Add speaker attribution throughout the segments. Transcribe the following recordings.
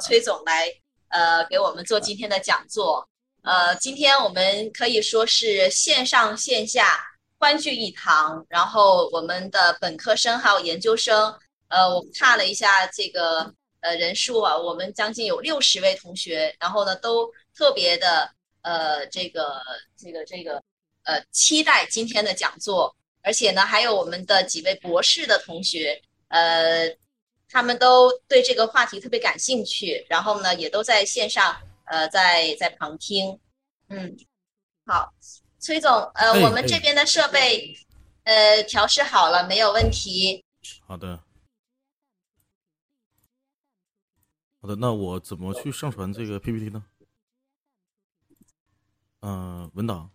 Speaker 1: 崔总来呃给我们做今天的讲座。呃，今天我们可以说是线上线下欢聚一堂，然后我们的本科生还有研究生，呃，我看了一下这个呃人数啊，我们将近有六十位同学，然后呢都特别的呃这个这个这个呃期待今天的讲座，而且呢还有我们的几位博士的同学，呃，他们都对这个话题特别感兴趣，然后呢也都在线上。呃，在在旁听，嗯，好，崔总，呃，我们这边的设备，呃，调试好了，没有问题。
Speaker 2: 好的，好的，那我怎么去上传这个 PPT 呢？嗯，文档。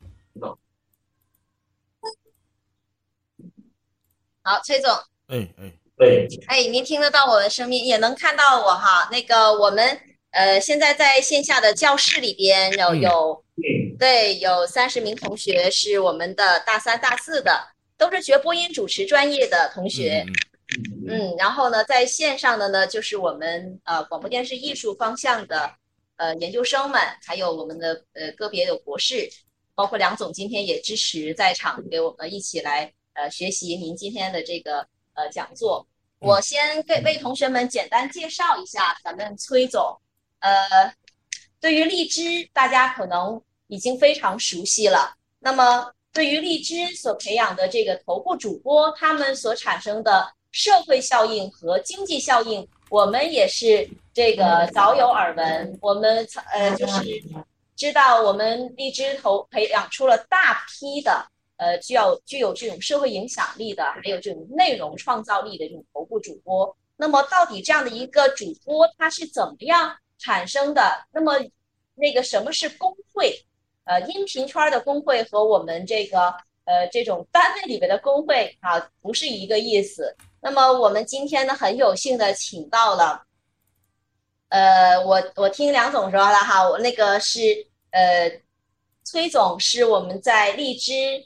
Speaker 1: 好，崔总。
Speaker 2: 哎哎
Speaker 1: 哎。哎，您听得到我的声音，也能看到我哈。那个我们。呃，现在在线下的教室里边有有，对，有三十名同学是我们的大三、大四的，都是学播音主持专业的同学。嗯，然后呢，在线上的呢，就是我们呃广播电视艺术方向的呃研究生们，还有我们的呃个别有博士，包括梁总今天也支持在场，给我们一起来呃学习您今天的这个呃讲座。我先给为同学们简单介绍一下咱们崔总。呃，对于荔枝，大家可能已经非常熟悉了。那么，对于荔枝所培养的这个头部主播，他们所产生的社会效应和经济效应，我们也是这个早有耳闻。我们呃，就是知道我们荔枝头培养出了大批的呃，具有具有这种社会影响力的，还有这种内容创造力的这种头部主播。那么，到底这样的一个主播，他是怎么样？产生的那么，那个什么是工会？呃，音频圈的工会和我们这个呃这种单位里边的工会啊，不是一个意思。那么我们今天呢，很有幸的请到了，呃，我我听梁总说了哈，我那个是呃，崔总是我们在荔枝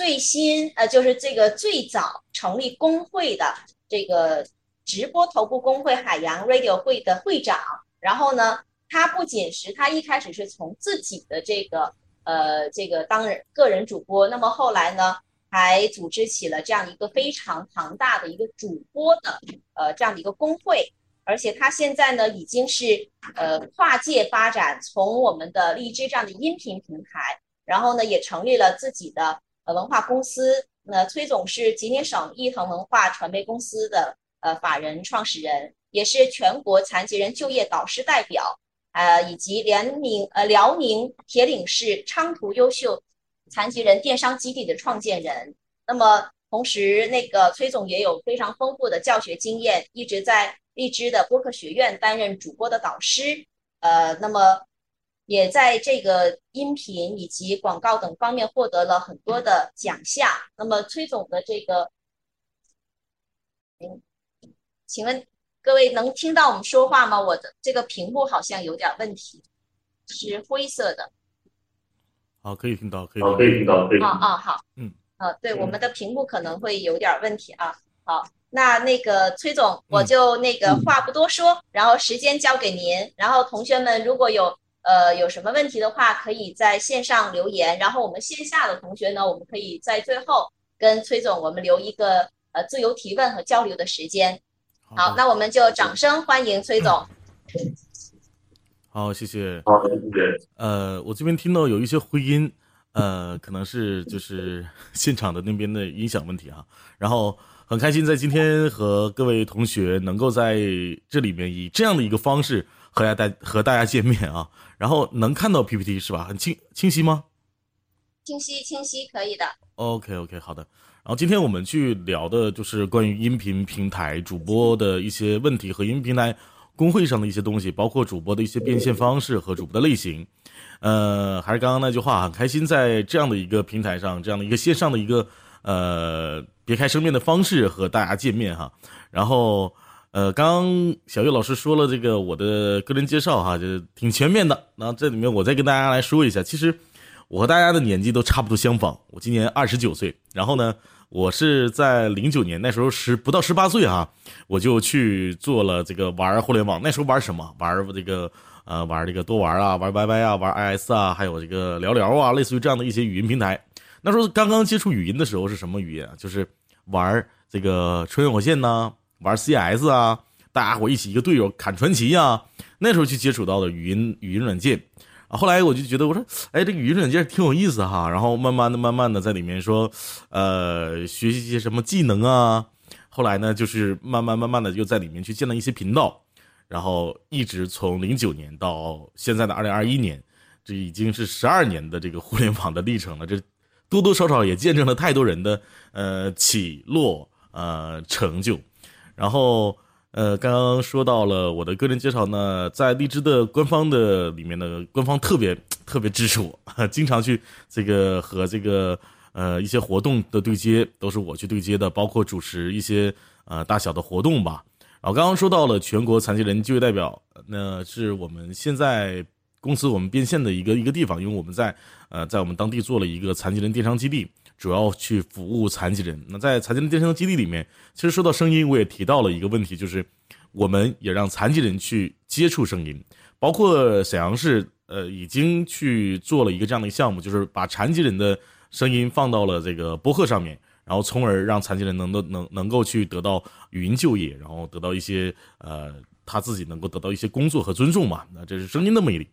Speaker 1: 最新呃，就是这个最早成立工会的这个直播头部工会海洋 Radio 会的会长。然后呢，他不仅是他一开始是从自己的这个呃这个当人个人主播，那么后来呢，还组织起了这样一个非常庞大的一个主播的呃这样的一个工会，而且他现在呢已经是呃跨界发展，从我们的荔枝这样的音频平台，然后呢也成立了自己的文化公司。那崔总是吉林省一腾文化传媒公司的呃法人创始人。也是全国残疾人就业导师代表，呃，以及辽宁呃辽宁铁岭市昌图优秀残疾人电商基地的创建人。那么，同时那个崔总也有非常丰富的教学经验，一直在荔枝的播客学院担任主播的导师，呃，那么也在这个音频以及广告等方面获得了很多的奖项。那么，崔总的这个，嗯，请问？各位能听到我们说话吗？我的这个屏幕好像有点问题，是灰色的。
Speaker 2: 好，可以听到，可以，
Speaker 3: 可以听到，可以。
Speaker 1: 啊啊，好，嗯，啊，对，我们的屏幕可能会有点问题啊。好，那那个崔总，我就那个话不多说，然后时间交给您。然后同学们如果有呃有什么问题的话，可以在线上留言。然后我们线下的同学呢，我们可以在最后跟崔总我们留一个呃自由提问和交流的时间。好，那我们就掌声欢迎崔总。
Speaker 2: 好，谢谢。
Speaker 3: 好，谢谢。
Speaker 2: 呃，我这边听到有一些回音，呃，可能是就是现场的那边的音响问题哈。然后很开心在今天和各位同学能够在这里面以这样的一个方式和大家和大家见面啊。然后能看到 PPT 是吧？很清清晰吗？
Speaker 1: 清晰，清晰，可以的。
Speaker 2: OK，OK，好的。然后今天我们去聊的就是关于音频平台主播的一些问题和音频平台工会上的一些东西，包括主播的一些变现方式和主播的类型。呃，还是刚刚那句话，很开心在这样的一个平台上，这样的一个线上的一个呃别开生面的方式和大家见面哈。然后呃，刚小月老师说了这个我的个人介绍哈，就挺全面的。那这里面我再跟大家来说一下，其实。我和大家的年纪都差不多相仿，我今年二十九岁。然后呢，我是在零九年那时候十不到十八岁啊，我就去做了这个玩互联网。那时候玩什么？玩这个呃，玩这个多玩啊，玩 YY 啊，玩 IS 啊，还有这个聊聊啊，类似于这样的一些语音平台。那时候刚刚接触语音的时候是什么语音啊？就是玩这个穿越火线呐，玩 CS 啊，大家伙一起一个队友砍传奇呀。那时候去接触到的语音语音软件。啊，后来我就觉得，我说，哎，这个语音软件挺有意思哈。然后慢慢的、慢慢的在里面说，呃，学习一些什么技能啊。后来呢，就是慢慢、慢慢的又在里面去建了一些频道，然后一直从零九年到现在的二零二一年，这已经是十二年的这个互联网的历程了。这多多少少也见证了太多人的呃起落呃成就，然后。呃，刚刚说到了我的个人介绍呢，在荔枝的官方的里面呢，官方特别特别支持我，经常去这个和这个呃一些活动的对接，都是我去对接的，包括主持一些呃大小的活动吧。然后刚刚说到了全国残疾人就业代表，那是我们现在公司我们变现的一个一个地方，因为我们在呃在我们当地做了一个残疾人电商基地。主要去服务残疾人。那在残疾人电商基地里面，其实说到声音，我也提到了一个问题，就是我们也让残疾人去接触声音。包括沈阳市，呃，已经去做了一个这样的项目，就是把残疾人的声音放到了这个播客上面，然后从而让残疾人能够能能够去得到语音就业，然后得到一些呃他自己能够得到一些工作和尊重嘛。那这是声音的魅力。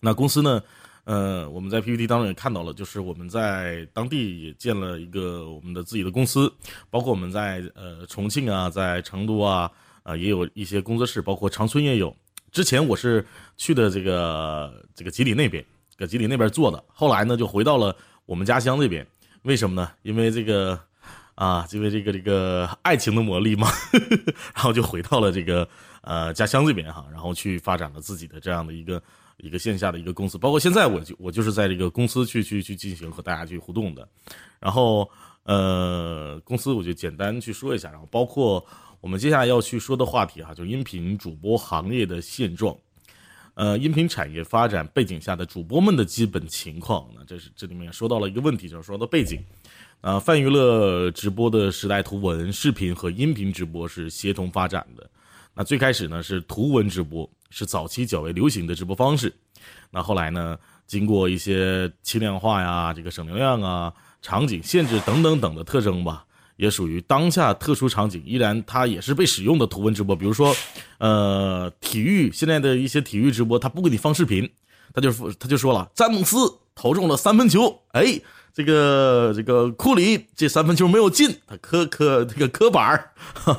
Speaker 2: 那公司呢？呃，我们在 PPT 当中也看到了，就是我们在当地也建了一个我们的自己的公司，包括我们在呃重庆啊，在成都啊，啊也有一些工作室，包括长春也有。之前我是去的这个这个吉林那边，搁吉林那边做的，后来呢就回到了我们家乡这边。为什么呢？因为这个啊，因为这个这个爱情的魔力嘛，然后就回到了这个呃家乡这边哈，然后去发展了自己的这样的一个。一个线下的一个公司，包括现在我就我就是在这个公司去去去进行和大家去互动的，然后呃公司我就简单去说一下，然后包括我们接下来要去说的话题哈，就是音频主播行业的现状，呃音频产业发展背景下的主播们的基本情况，那这是这里面说到了一个问题，就是说到背景，啊泛娱乐直播的时代，图文视频和音频直播是协同发展的，那最开始呢是图文直播。是早期较为流行的直播方式，那后来呢？经过一些轻量化呀、这个省流量啊、场景限制等等等的特征吧，也属于当下特殊场景，依然它也是被使用的图文直播。比如说，呃，体育现在的一些体育直播，他不给你放视频，他就他就说了，詹姆斯投中了三分球，哎。这个这个库里这三分球没有进，他磕磕这个磕板儿，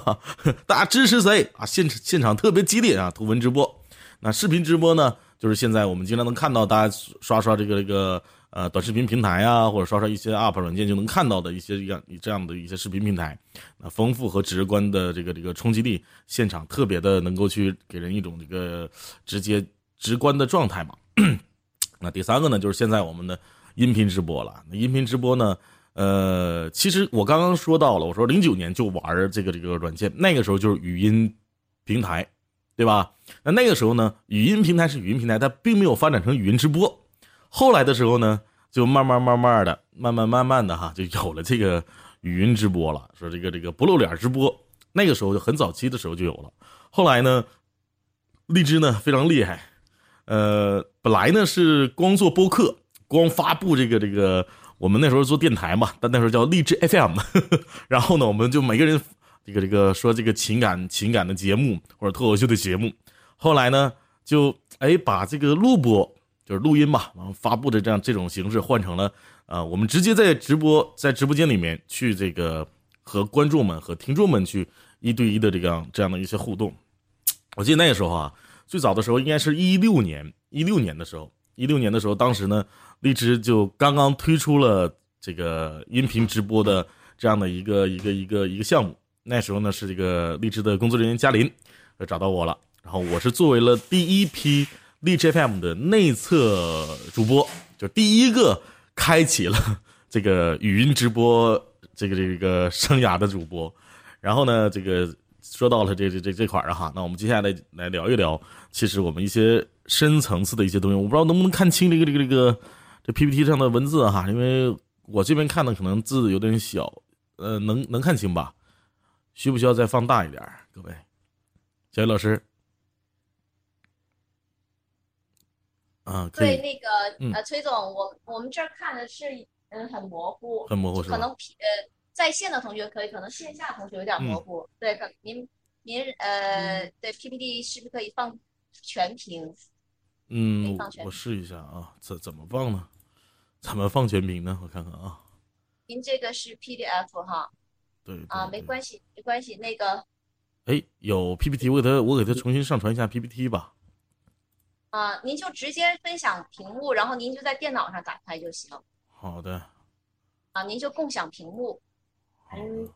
Speaker 2: 大家支持谁啊？现现场特别激烈啊！图文直播，那视频直播呢？就是现在我们经常能看到，大家刷刷这个这个呃短视频平台啊，或者刷刷一些 UP 软件就能看到的一些样这样的一些视频平台，那丰富和直观的这个这个冲击力，现场特别的能够去给人一种这个直接直观的状态嘛。那第三个呢，就是现在我们的。音频直播了，那音频直播呢？呃，其实我刚刚说到了，我说零九年就玩这个这个软件，那个时候就是语音平台，对吧？那那个时候呢，语音平台是语音平台，它并没有发展成语音直播。后来的时候呢，就慢慢慢慢的，慢慢慢慢的哈，就有了这个语音直播了。说这个这个不露脸直播，那个时候就很早期的时候就有了。后来呢，荔枝呢非常厉害，呃，本来呢是光做播客。光发布这个这个，我们那时候做电台嘛，但那时候叫荔枝 FM，然后呢，我们就每个人这个这个说这个情感情感的节目或者脱口秀的节目，后来呢，就哎把这个录播就是录音嘛，然后发布的这样这种形式换成了啊，我们直接在直播在直播间里面去这个和观众们和听众们去一对一的这样这样的一些互动。我记得那个时候啊，最早的时候应该是一六年一六年的时候，一六年的时候，当时呢。荔枝就刚刚推出了这个音频直播的这样的一个一个一个一个项目，那时候呢是这个荔枝的工作人员嘉林，呃找到我了，然后我是作为了第一批荔枝 FM 的内测主播，就第一个开启了这个语音直播这个这个生涯的主播，然后呢这个说到了这这这这块儿哈，那我们接下来来聊一聊，其实我们一些深层次的一些东西，我不知道能不能看清这个这个这个。这 PPT 上的文字哈，因为我这边看的可能字有点小，呃，能能看清吧？需不需要再放大一点？各位，小雨老师。啊，
Speaker 1: 对，那个呃，崔总，我我们这儿看的是嗯很模糊，
Speaker 2: 很模糊，
Speaker 1: 可能呃在线的同学可以，可能线下同学有点模糊。对，可您您呃，对 PPT 是不是可以放全屏？
Speaker 2: 嗯，我试一下啊，怎怎么放呢？怎么放全屏呢？我看看啊。
Speaker 1: 您这个是 PDF 哈？
Speaker 2: 对。
Speaker 1: 啊，没关系，没关系。那个，
Speaker 2: 哎，有 PPT，我给他，我给他重新上传一下 PPT 吧。
Speaker 1: 啊，您就直接分享屏幕，然后您就在电脑上打开就行。
Speaker 2: 好的。
Speaker 1: 啊，您就共享屏幕。嗯。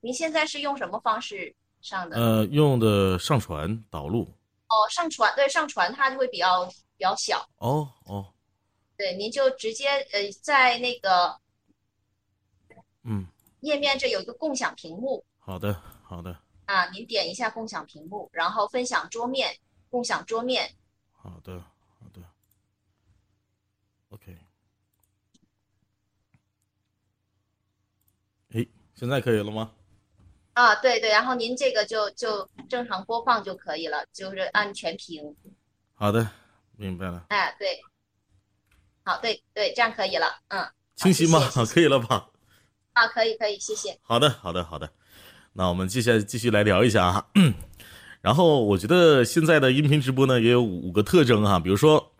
Speaker 1: 您现在是用什么方式上的？
Speaker 2: 呃，用的上传导入。
Speaker 1: 哦，上传对上传它就会比较比较小。
Speaker 2: 哦哦。
Speaker 1: 对，您就直接呃在那个，
Speaker 2: 嗯，
Speaker 1: 页面这有一个共享屏幕。
Speaker 2: 好的好的。
Speaker 1: 啊，您点一下共享屏幕，然后分享桌面，共享桌面。
Speaker 2: 好的，好的，OK。哎，现在可以了吗？
Speaker 1: 啊，对对，然后您这个就就正常播放就可以了，就是按全屏。
Speaker 2: 好的，明白了。
Speaker 1: 哎，对，好，对对，这样可以了，嗯。
Speaker 2: 清晰吗？可以了吧？
Speaker 1: 啊，可以可以，谢谢。
Speaker 2: 好的好的好的，那我们接下来继续来聊一下啊。然后我觉得现在的音频直播呢也有五个特征哈，比如说，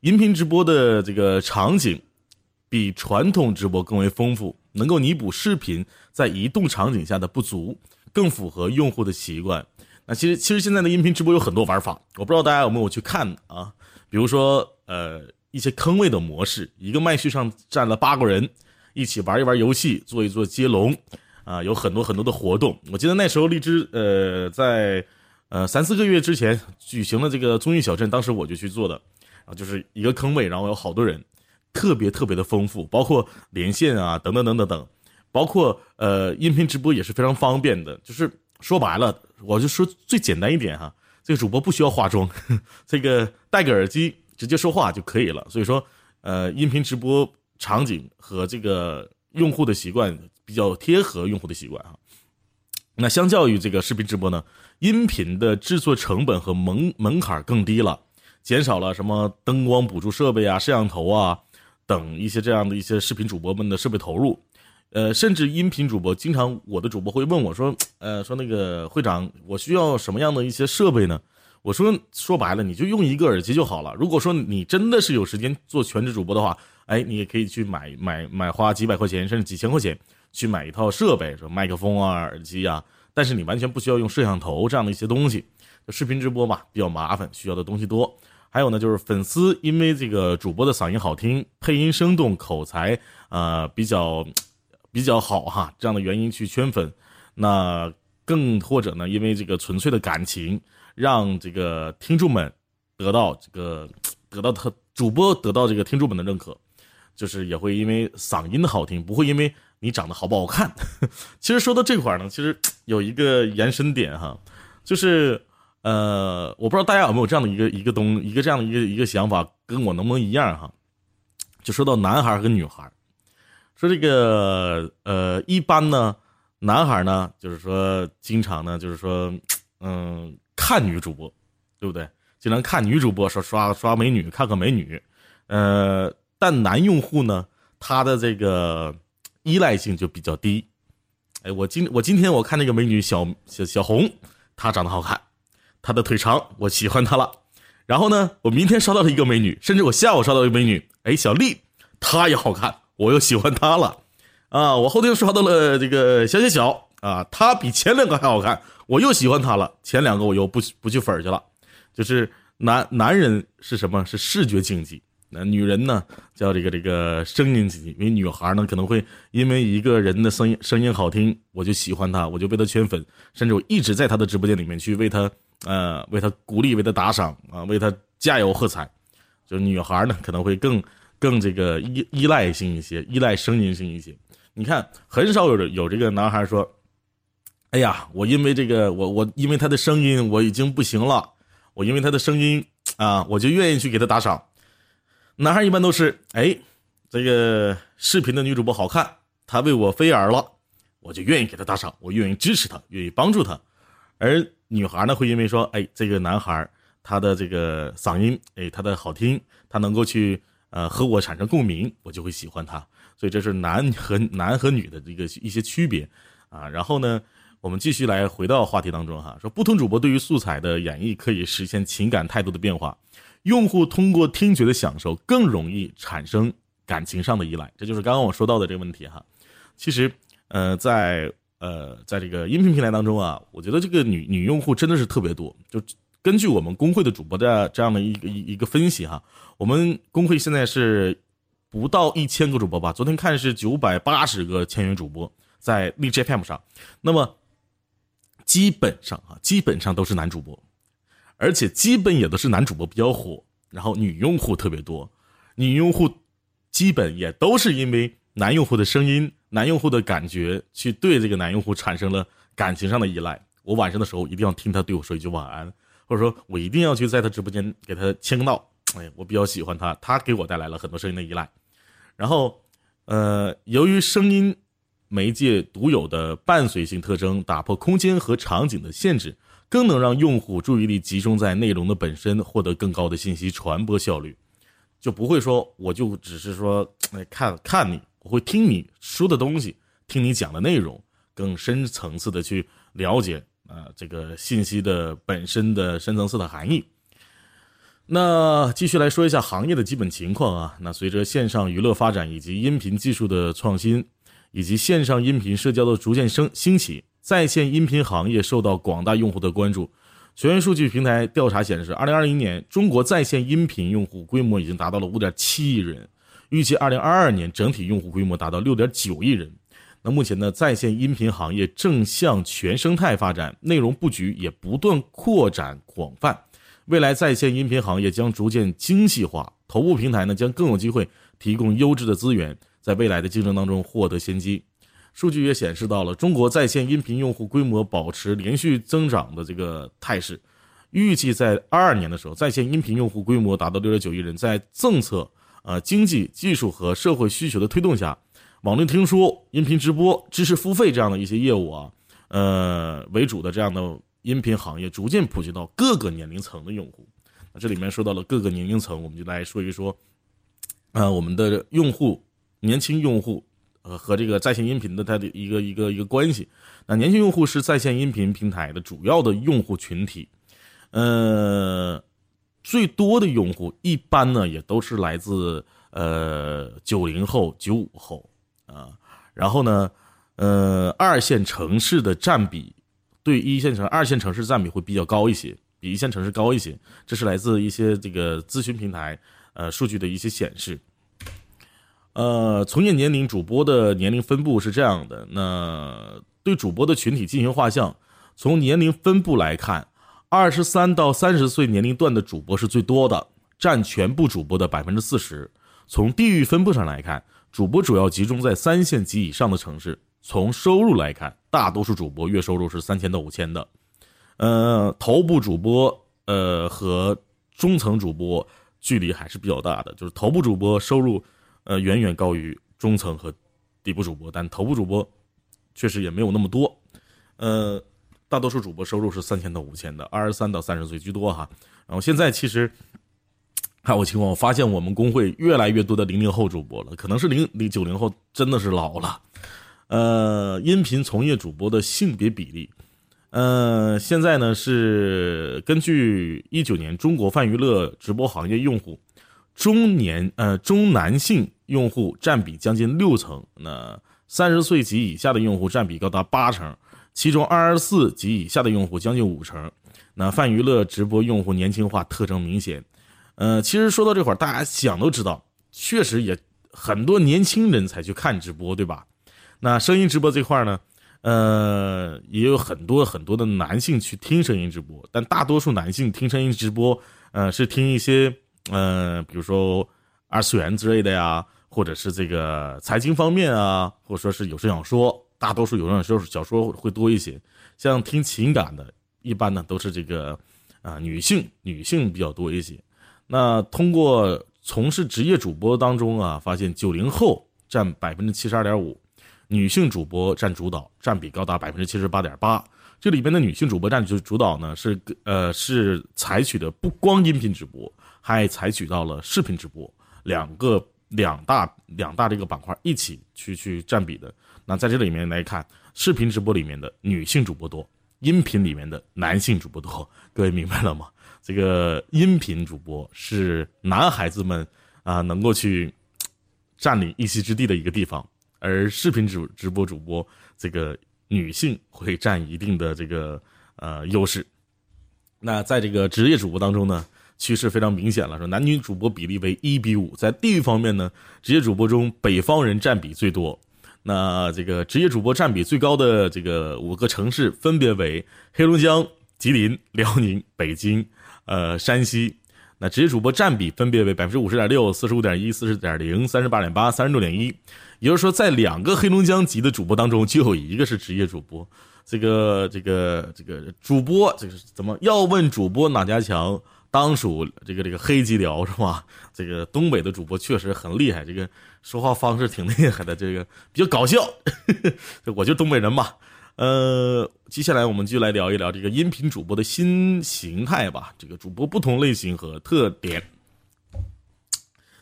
Speaker 2: 音频直播的这个场景比传统直播更为丰富，能够弥补视频在移动场景下的不足，更符合用户的习惯。那其实其实现在的音频直播有很多玩法，我不知道大家有没有去看啊？比如说呃一些坑位的模式，一个麦序上站了八个人，一起玩一玩游戏，做一做接龙，啊，有很多很多的活动。我记得那时候荔枝呃在。呃，三四个月之前举行了这个综艺小镇，当时我就去做的，啊，就是一个坑位，然后有好多人，特别特别的丰富，包括连线啊，等等等等等，包括呃音频直播也是非常方便的，就是说白了，我就说最简单一点哈，这个主播不需要化妆，这个戴个耳机直接说话就可以了，所以说呃音频直播场景和这个用户的习惯比较贴合用户的习惯啊。那相较于这个视频直播呢，音频的制作成本和门门槛更低了，减少了什么灯光补助设备啊、摄像头啊等一些这样的一些视频主播们的设备投入。呃，甚至音频主播经常我的主播会问我说：“呃，说那个会长，我需要什么样的一些设备呢？”我说：“说白了，你就用一个耳机就好了。如果说你真的是有时间做全职主播的话，哎，你也可以去买买买花几百块钱甚至几千块钱。”去买一套设备，说麦克风啊、耳机啊，但是你完全不需要用摄像头这样的一些东西。视频直播嘛，比较麻烦，需要的东西多。还有呢，就是粉丝因为这个主播的嗓音好听、配音生动、口才啊比较比较好哈，这样的原因去圈粉。那更或者呢，因为这个纯粹的感情，让这个听众们得到这个 得到他主播得到这个听众们的认可，就是也会因为嗓音的好听，不会因为。你长得好不好看？其实说到这块呢，其实有一个延伸点哈，就是呃，我不知道大家有没有这样的一个一个东一个这样的一个一个想法，跟我能不能一样哈？就说到男孩和女孩，说这个呃，一般呢，男孩呢，就是说经常呢，就是说嗯，看女主播，对不对？经常看女主播说刷刷美女，看看美女，呃，但男用户呢，他的这个。依赖性就比较低，哎，我今我今天我看那个美女小小小红，她长得好看，她的腿长，我喜欢她了。然后呢，我明天刷到了一个美女，甚至我下午刷到一个美女，哎，小丽，她也好看，我又喜欢她了。啊，我后天刷到了这个小小小啊，他比前两个还好看，我又喜欢他了。前两个我又不不去粉去了，就是男男人是什么？是视觉经济。那女人呢，叫这个这个声音经济，因为女孩呢可能会因为一个人的声音声音好听，我就喜欢他，我就被他圈粉，甚至我一直在他的直播间里面去为他，呃，为他鼓励，为他打赏啊，为他加油喝彩。就是女孩呢可能会更更这个依依赖性一些，依赖声音性一些。你看，很少有有这个男孩说，哎呀，我因为这个我我因为他的声音我已经不行了，我因为他的声音啊，我就愿意去给他打赏。男孩一般都是，哎，这个视频的女主播好看，她为我飞眼了，我就愿意给他打赏，我愿意支持他，愿意帮助他。而女孩呢，会因为说，哎，这个男孩他的这个嗓音，哎，他的好听，他能够去呃和我产生共鸣，我就会喜欢他。所以这是男和男和女的这个一些区别啊。然后呢，我们继续来回到话题当中哈，说不同主播对于素材的演绎可以实现情感态度的变化，用户通过听觉的享受更容易产生感情上的依赖，这就是刚刚我说到的这个问题哈。其实，呃，在呃，在这个音频平台当中啊，我觉得这个女女用户真的是特别多。就根据我们工会的主播的这样的一个一一个分析哈，我们工会现在是不到一千个主播吧？昨天看是九百八十个签约主播在荔枝 FM 上，那么基本上啊，基本上都是男主播，而且基本也都是男主播比较火，然后女用户特别多，女用户基本也都是因为男用户的声音。男用户的感觉去对这个男用户产生了感情上的依赖。我晚上的时候一定要听他对我说一句晚安，或者说我一定要去在他直播间给他签个到。哎，我比较喜欢他，他给我带来了很多声音的依赖。然后，呃，由于声音媒介独有的伴随性特征，打破空间和场景的限制，更能让用户注意力集中在内容的本身，获得更高的信息传播效率。就不会说我就只是说看看你。我会听你说的东西，听你讲的内容，更深层次的去了解啊这个信息的本身的深层次的含义。那继续来说一下行业的基本情况啊。那随着线上娱乐发展以及音频技术的创新，以及线上音频社交的逐渐升兴起，在线音频行业受到广大用户的关注。全员数据平台调查显示，二零二一年中国在线音频用户规模已经达到了五点七亿人。预计二零二二年整体用户规模达到六点九亿人。那目前呢，在线音频行业正向全生态发展，内容布局也不断扩展广泛。未来在线音频行业将逐渐精细化，头部平台呢将更有机会提供优质的资源，在未来的竞争当中获得先机。数据也显示到了中国在线音频用户规模保持连续增长的这个态势。预计在二二年的时候，在线音频用户规模达到六点九亿人。在政策呃，经济、技术和社会需求的推动下，网络听说、音频直播、知识付费这样的一些业务啊，呃为主的这样的音频行业逐渐普及到各个年龄层的用户。这里面说到了各个年龄层，我们就来说一说，呃，我们的用户，年轻用户，呃，和这个在线音频的它的一个一个一个关系。那年轻用户是在线音频平台的主要的用户群体，呃。最多的用户一般呢，也都是来自呃九零后、九五后啊。然后呢，呃，二线城市的占比对一线城、二线城市占比会比较高一些，比一线城市高一些。这是来自一些这个咨询平台呃数据的一些显示。呃，从业年龄主播的年龄分布是这样的。那对主播的群体进行画像，从年龄分布来看。二十三到三十岁年龄段的主播是最多的，占全部主播的百分之四十。从地域分布上来看，主播主要集中在三线及以上的城市。从收入来看，大多数主播月收入是三千到五千的。呃，头部主播呃和中层主播距离还是比较大的，就是头部主播收入呃远远高于中层和底部主播，但头部主播确实也没有那么多。呃。大多数主播收入是三千到五千的，二十三到三十岁居多哈。然后现在其实看我情况，我发现我们工会越来越多的零零后主播了，可能是零零九零后真的是老了。呃，音频从业主播的性别比例，呃，现在呢是根据一九年中国泛娱乐直播行业用户中年呃中男性用户占比将近六成，那三十岁及以下的用户占比高达八成。其中二十四及以下的用户将近五成，那泛娱乐直播用户年轻化特征明显。呃，其实说到这块儿，大家想都知道，确实也很多年轻人才去看直播，对吧？那声音直播这块呢，呃，也有很多很多的男性去听声音直播，但大多数男性听声音直播，呃，是听一些呃，比如说二次元之类的呀，或者是这个财经方面啊，或者说是有声小说。大多数有声小说小说会多一些，像听情感的，一般呢都是这个，啊女性女性比较多一些。那通过从事职业主播当中啊，发现九零后占百分之七十二点五，女性主播占主导，占比高达百分之七十八点八。这里边的女性主播占主主导呢，是呃是采取的不光音频直播，还采取到了视频直播，两个两大两大这个板块一起去去占比的。那在这里面来看，视频直播里面的女性主播多，音频里面的男性主播多。各位明白了吗？这个音频主播是男孩子们啊能够去占领一席之地的一个地方，而视频直直播主播这个女性会占一定的这个呃优势。那在这个职业主播当中呢，趋势非常明显了，说男女主播比例为一比五。在地域方面呢，职业主播中北方人占比最多。那这个职业主播占比最高的这个五个城市分别为黑龙江、吉林、辽宁、北京。呃，山西，那职业主播占比分别为百分之五十点六、四十五点一、四十点零、三十八点八、三十六点一。也就是说，在两个黑龙江籍的主播当中，就有一个是职业主播。这个、这个、这个主播，这个怎么要问主播哪家强？当属这个这个黑吉辽是吧？这个东北的主播确实很厉害，这个说话方式挺厉害的，这个比较搞笑。我就东北人嘛。呃，接下来我们就来聊一聊这个音频主播的新形态吧。这个主播不同类型和特点。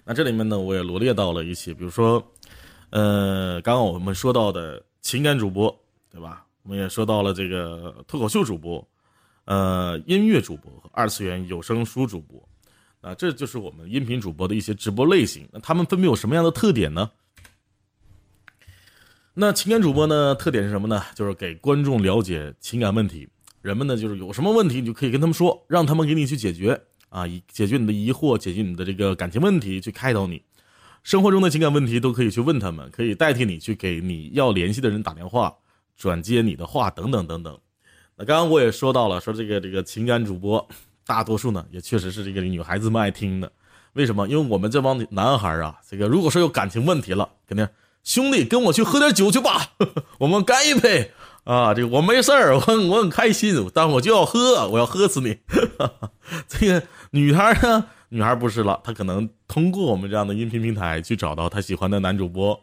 Speaker 2: 那这里面呢，我也罗列到了一些，比如说，呃，刚刚我们说到的情感主播，对吧？我们也说到了这个脱口秀主播，呃，音乐主播和二次元有声书主播。啊，这就是我们音频主播的一些直播类型。那他们分别有什么样的特点呢？那情感主播呢？特点是什么呢？就是给观众了解情感问题。人们呢，就是有什么问题，你就可以跟他们说，让他们给你去解决啊，解决你的疑惑，解决你的这个感情问题，去开导你。生活中的情感问题都可以去问他们，可以代替你去给你要联系的人打电话，转接你的话等等等等。刚刚我也说到了，说这个这个情感主播，大多数呢也确实是这个女孩子们爱听的。为什么？因为我们这帮男孩啊，这个如果说有感情问题了，肯定。兄弟，跟我去喝点酒去吧，我们干一杯啊！这个我没事儿，我我很开心，但我就要喝，我要喝死你。这个女孩呢，女孩不是了，她可能通过我们这样的音频平台去找到她喜欢的男主播，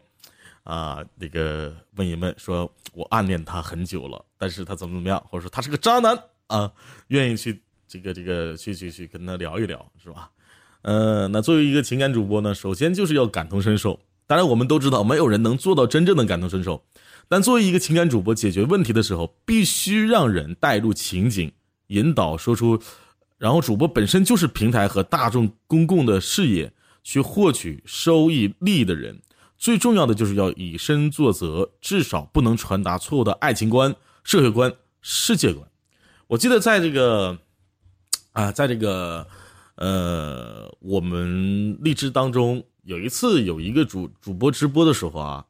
Speaker 2: 啊，那个问一问，说我暗恋他很久了，但是他怎么怎么样，或者说他是个渣男啊，愿意去这个这个去去去跟他聊一聊，是吧？呃，那作为一个情感主播呢，首先就是要感同身受。当然，我们都知道，没有人能做到真正的感同身受。但作为一个情感主播，解决问题的时候，必须让人带入情景，引导说出，然后主播本身就是平台和大众公共的视野去获取收益利益的人。最重要的就是要以身作则，至少不能传达错误的爱情观、社会观、世界观。我记得在这个，啊，在这个，呃，我们励志当中。有一次，有一个主主播直播的时候啊，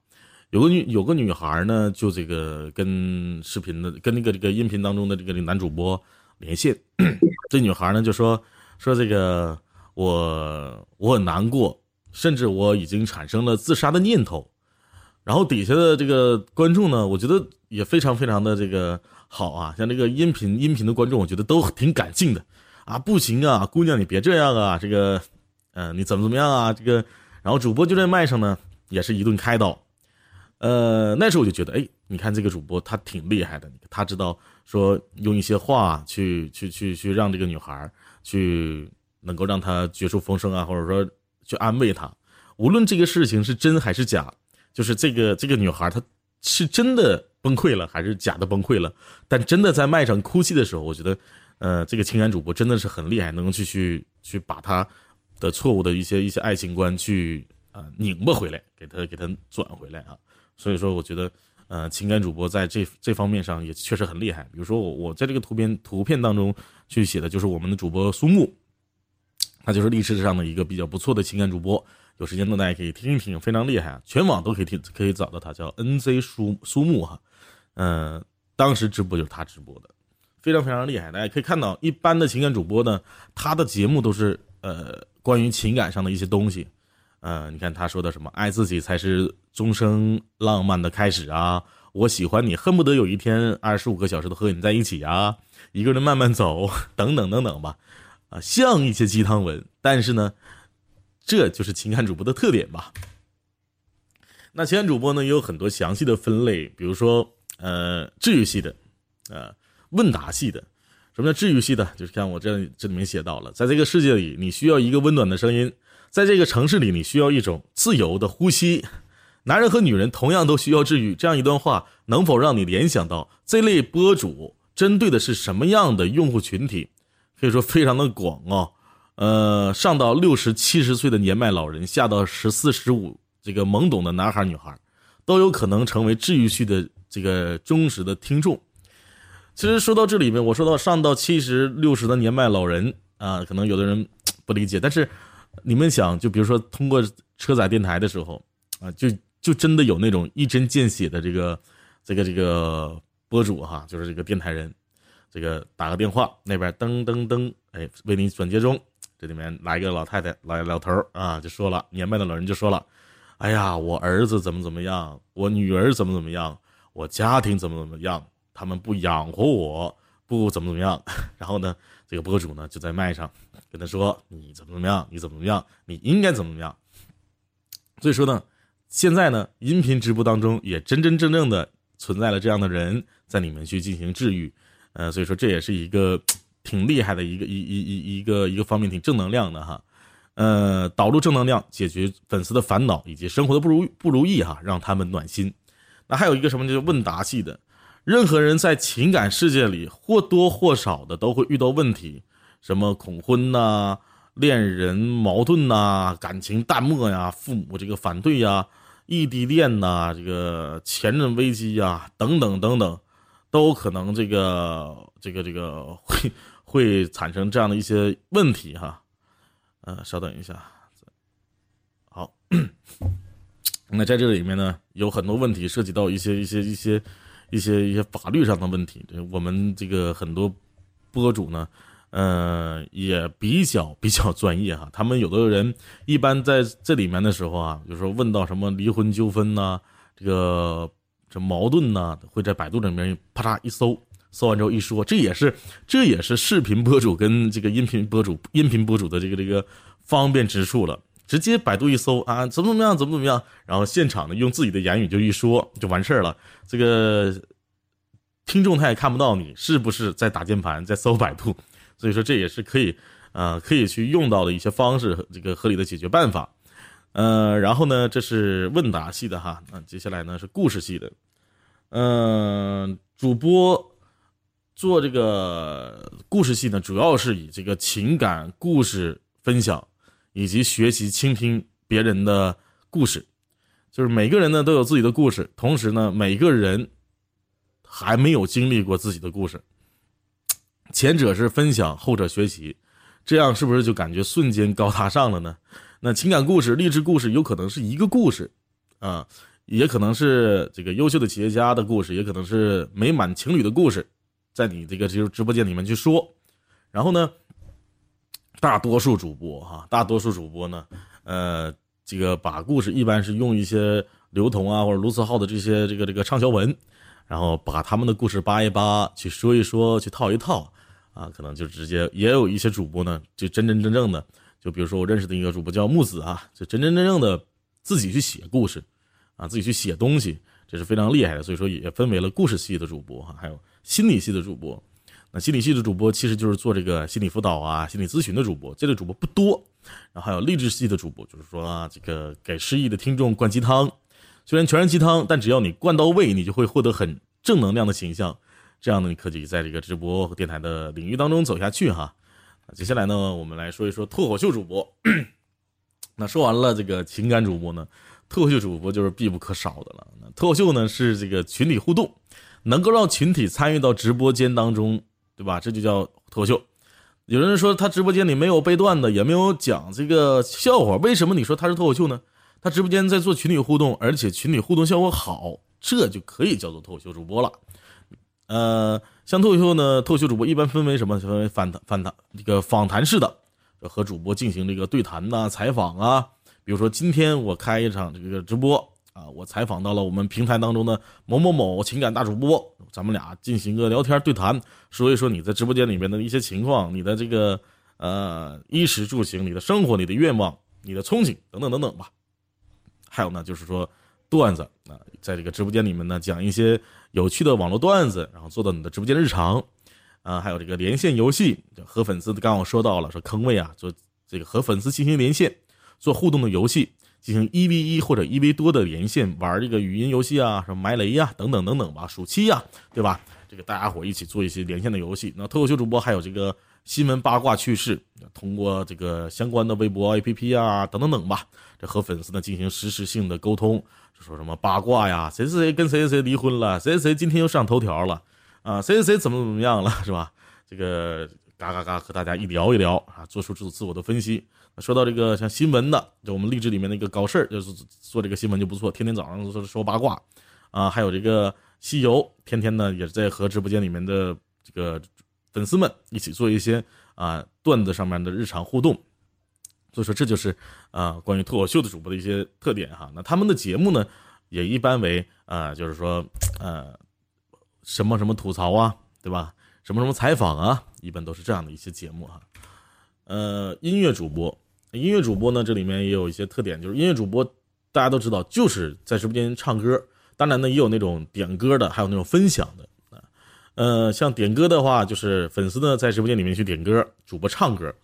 Speaker 2: 有个女有个女孩呢，就这个跟视频的跟那个这个音频当中的这个男主播连线，这女孩呢就说说这个我我很难过，甚至我已经产生了自杀的念头。然后底下的这个观众呢，我觉得也非常非常的这个好啊，像这个音频音频的观众，我觉得都挺感性的啊，不行啊，姑娘你别这样啊，这个嗯你怎么怎么样啊，这个。然后主播就在麦上呢，也是一顿开导，呃，那时候我就觉得，哎，你看这个主播他挺厉害的，他知道说用一些话去去去去让这个女孩去能够让她绝处逢生啊，或者说去安慰她，无论这个事情是真还是假，就是这个这个女孩她是真的崩溃了还是假的崩溃了，但真的在麦上哭泣的时候，我觉得，呃，这个情感主播真的是很厉害，能够去去去把她。的错误的一些一些爱情观去啊拧巴回来，给他给他转回来啊，所以说我觉得呃情感主播在这这方面上也确实很厉害。比如说我我在这个图片图片当中去写的就是我们的主播苏木，他就是历史上的一个比较不错的情感主播。有时间呢大家可以听一听，非常厉害啊，全网都可以听可以找到他叫 NZ 苏苏木哈，嗯，当时直播就是他直播的，非常非常厉害。大家可以看到，一般的情感主播呢，他的节目都是呃。关于情感上的一些东西，呃，你看他说的什么“爱自己才是终生浪漫的开始”啊，“我喜欢你，恨不得有一天二十五个小时都和你在一起啊”，一个人慢慢走，等等等等吧，啊，像一些鸡汤文，但是呢，这就是情感主播的特点吧。那情感主播呢也有很多详细的分类，比如说呃治愈系的，呃问答系的。什么叫治愈系的？就是像我这这里面写到了，在这个世界里，你需要一个温暖的声音；在这个城市里，你需要一种自由的呼吸。男人和女人同样都需要治愈。这样一段话能否让你联想到这类播主针对的是什么样的用户群体？可以说非常的广哦。呃，上到六十七十岁的年迈老人，下到十四十五这个懵懂的男孩女孩，都有可能成为治愈系的这个忠实的听众。其实说到这里面，我说到上到七十六十的年迈老人啊，可能有的人不理解，但是你们想，就比如说通过车载电台的时候啊，就就真的有那种一针见血的这个这个这个播主哈，就是这个电台人，这个打个电话，那边噔噔噔，哎，为你转接中，这里面来一个老太太，来老头啊，就说了，年迈的老人就说了，哎呀，我儿子怎么怎么样，我女儿怎么怎么样，我家庭怎么怎么样。他们不养活我，不怎么怎么样，然后呢，这个博主呢就在麦上跟他说：“你怎么怎么样？你怎么怎么样？你应该怎么怎么样？”所以说呢，现在呢，音频直播当中也真真正正的存在了这样的人在里面去进行治愈，呃，所以说这也是一个挺厉害的一个一一一一个一个方面，挺正能量的哈，呃，导入正能量，解决粉丝的烦恼以及生活的不如不如意哈，让他们暖心。那还有一个什么就是问答系的。任何人在情感世界里或多或少的都会遇到问题，什么恐婚呐、恋人矛盾呐、感情淡漠呀、父母这个反对呀、异地恋呐、这个前任危机呀等等等等，都可能这个这个这个会会产生这样的一些问题哈。呃，稍等一下，好，那在这里面呢，有很多问题涉及到一些一些一些。一些一些法律上的问题，我们这个很多播主呢，呃，也比较比较专业哈。他们有的人一般在这里面的时候啊，就说问到什么离婚纠纷呐，这个这矛盾呢，会在百度里面啪嚓一搜，搜完之后一说，这也是这也是视频博主跟这个音频博主音频博主的这个这个方便之处了。直接百度一搜啊，怎么怎么样，怎么怎么样，然后现场呢用自己的言语就一说就完事儿了。这个听众他也看不到你是不是在打键盘，在搜百度，所以说这也是可以，呃，可以去用到的一些方式，这个合理的解决办法。呃，然后呢，这是问答系的哈，那接下来呢是故事系的。嗯，主播做这个故事系呢，主要是以这个情感故事分享。以及学习倾听别人的故事，就是每个人呢都有自己的故事，同时呢每个人还没有经历过自己的故事。前者是分享，后者学习，这样是不是就感觉瞬间高大上了呢？那情感故事、励志故事有可能是一个故事，啊，也可能是这个优秀的企业家的故事，也可能是美满情侣的故事，在你这个直直播间里面去说，然后呢？大多数主播哈，大多数主播呢，呃，这个把故事一般是用一些刘同啊或者卢思浩的这些这个这个畅销文，然后把他们的故事扒一扒，去说一说，去套一套，啊，可能就直接也有一些主播呢，就真真正正的，就比如说我认识的一个主播叫木子啊，就真真正正的自己去写故事，啊，自己去写东西，这是非常厉害的，所以说也分为了故事系的主播哈，还有心理系的主播。那心理系的主播其实就是做这个心理辅导啊、心理咨询的主播，这类主播不多。然后还有励志系的主播，就是说啊，这个给失意的听众灌鸡汤，虽然全是鸡汤，但只要你灌到位，你就会获得很正能量的形象。这样呢，你可以在这个直播和电台的领域当中走下去哈。接下来呢，我们来说一说脱口秀主播。那说完了这个情感主播呢，脱口秀主播就是必不可少的了。那脱口秀呢是这个群体互动，能够让群体参与到直播间当中。对吧？这就叫脱口秀。有人说他直播间里没有背段子，也没有讲这个笑话，为什么你说他是脱口秀呢？他直播间在做群体互动，而且群体互动效果好，这就可以叫做脱口秀主播了。呃，像脱口秀呢，脱口秀主播一般分为什么？分为访谈、访谈这个访谈式的，和主播进行这个对谈呐、采访啊。比如说今天我开一场这个直播。啊，我采访到了我们平台当中的某某某情感大主播，咱们俩进行个聊天对谈，说一说你在直播间里面的一些情况，你的这个呃衣食住行，你的生活，你的愿望，你的憧憬等等等等吧。还有呢，就是说段子啊，在这个直播间里面呢讲一些有趣的网络段子，然后做到你的直播间日常啊，还有这个连线游戏和粉丝，刚刚我说到了，说坑位啊，做这个和粉丝进行连线做互动的游戏，进行一 v 一或者一 v 多的连线玩这个语音游戏啊，什么埋雷呀等等等等吧，暑期呀，对吧？这个大家伙一起做一些连线的游戏。那脱口秀主播还有这个新闻八卦趣事，通过这个相关的微博 APP 啊等等等吧，这和粉丝呢进行实时性的沟通，说什么八卦呀，谁谁谁跟谁谁谁离婚了，谁谁谁今天又上头条了，啊，谁谁谁怎么怎么样了，是吧？这个嘎嘎嘎和大家一聊一聊啊，做出自自我的分析。说到这个像新闻的，就我们励志里面那个搞事儿，就是做这个新闻就不错，天天早上说说八卦，啊，还有这个。西游天天呢也在和直播间里面的这个粉丝们一起做一些啊段子上面的日常互动，所以说这就是啊关于脱口秀的主播的一些特点哈。那他们的节目呢也一般为啊就是说呃什么什么吐槽啊对吧？什么什么采访啊，一般都是这样的一些节目哈。呃，音乐主播，音乐主播呢这里面也有一些特点，就是音乐主播大家都知道就是在直播间唱歌。当然呢，也有那种点歌的，还有那种分享的啊。呃，像点歌的话，就是粉丝呢在直播间里面去点歌，主播唱歌。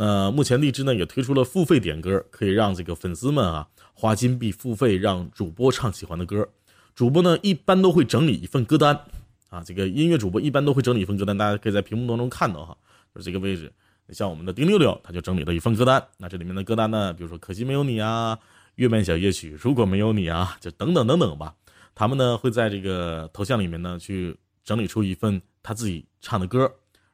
Speaker 2: 那目前荔枝呢也推出了付费点歌，可以让这个粉丝们啊花金币付费让主播唱喜欢的歌。主播呢一般都会整理一份歌单啊，这个音乐主播一般都会整理一份歌单，大家可以在屏幕当中看到哈，就这个位置。像我们的丁六六，他就整理了一份歌单。那这里面的歌单呢，比如说可惜没有你啊，月半小夜曲，如果没有你啊，就等等等等吧。他们呢会在这个头像里面呢去整理出一份他自己唱的歌，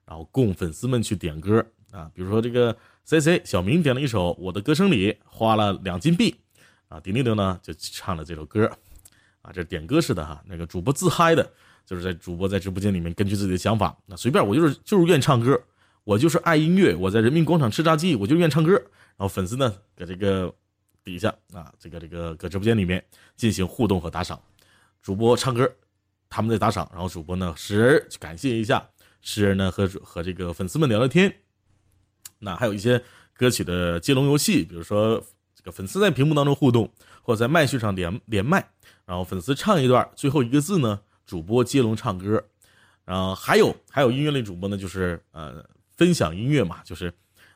Speaker 2: 然后供粉丝们去点歌啊。比如说这个 C C 小明点了一首《我的歌声里》，花了两金币啊。丁丁丁呢就唱了这首歌啊，这点歌式的哈。那个主播自嗨的，就是在主播在直播间里面根据自己的想法，那随便我就是就是愿唱歌，我就是爱音乐，我在人民广场吃炸鸡，我就愿唱歌。然后粉丝呢搁这个底下啊，这个这个搁直播间里面进行互动和打赏。主播唱歌，他们在打赏，然后主播呢时而去感谢一下，时而呢和和这个粉丝们聊聊天。那还有一些歌曲的接龙游戏，比如说这个粉丝在屏幕当中互动，或者在麦序上连连麦，然后粉丝唱一段，最后一个字呢主播接龙唱歌。然后还有还有音乐类主播呢，就是呃分享音乐嘛，就是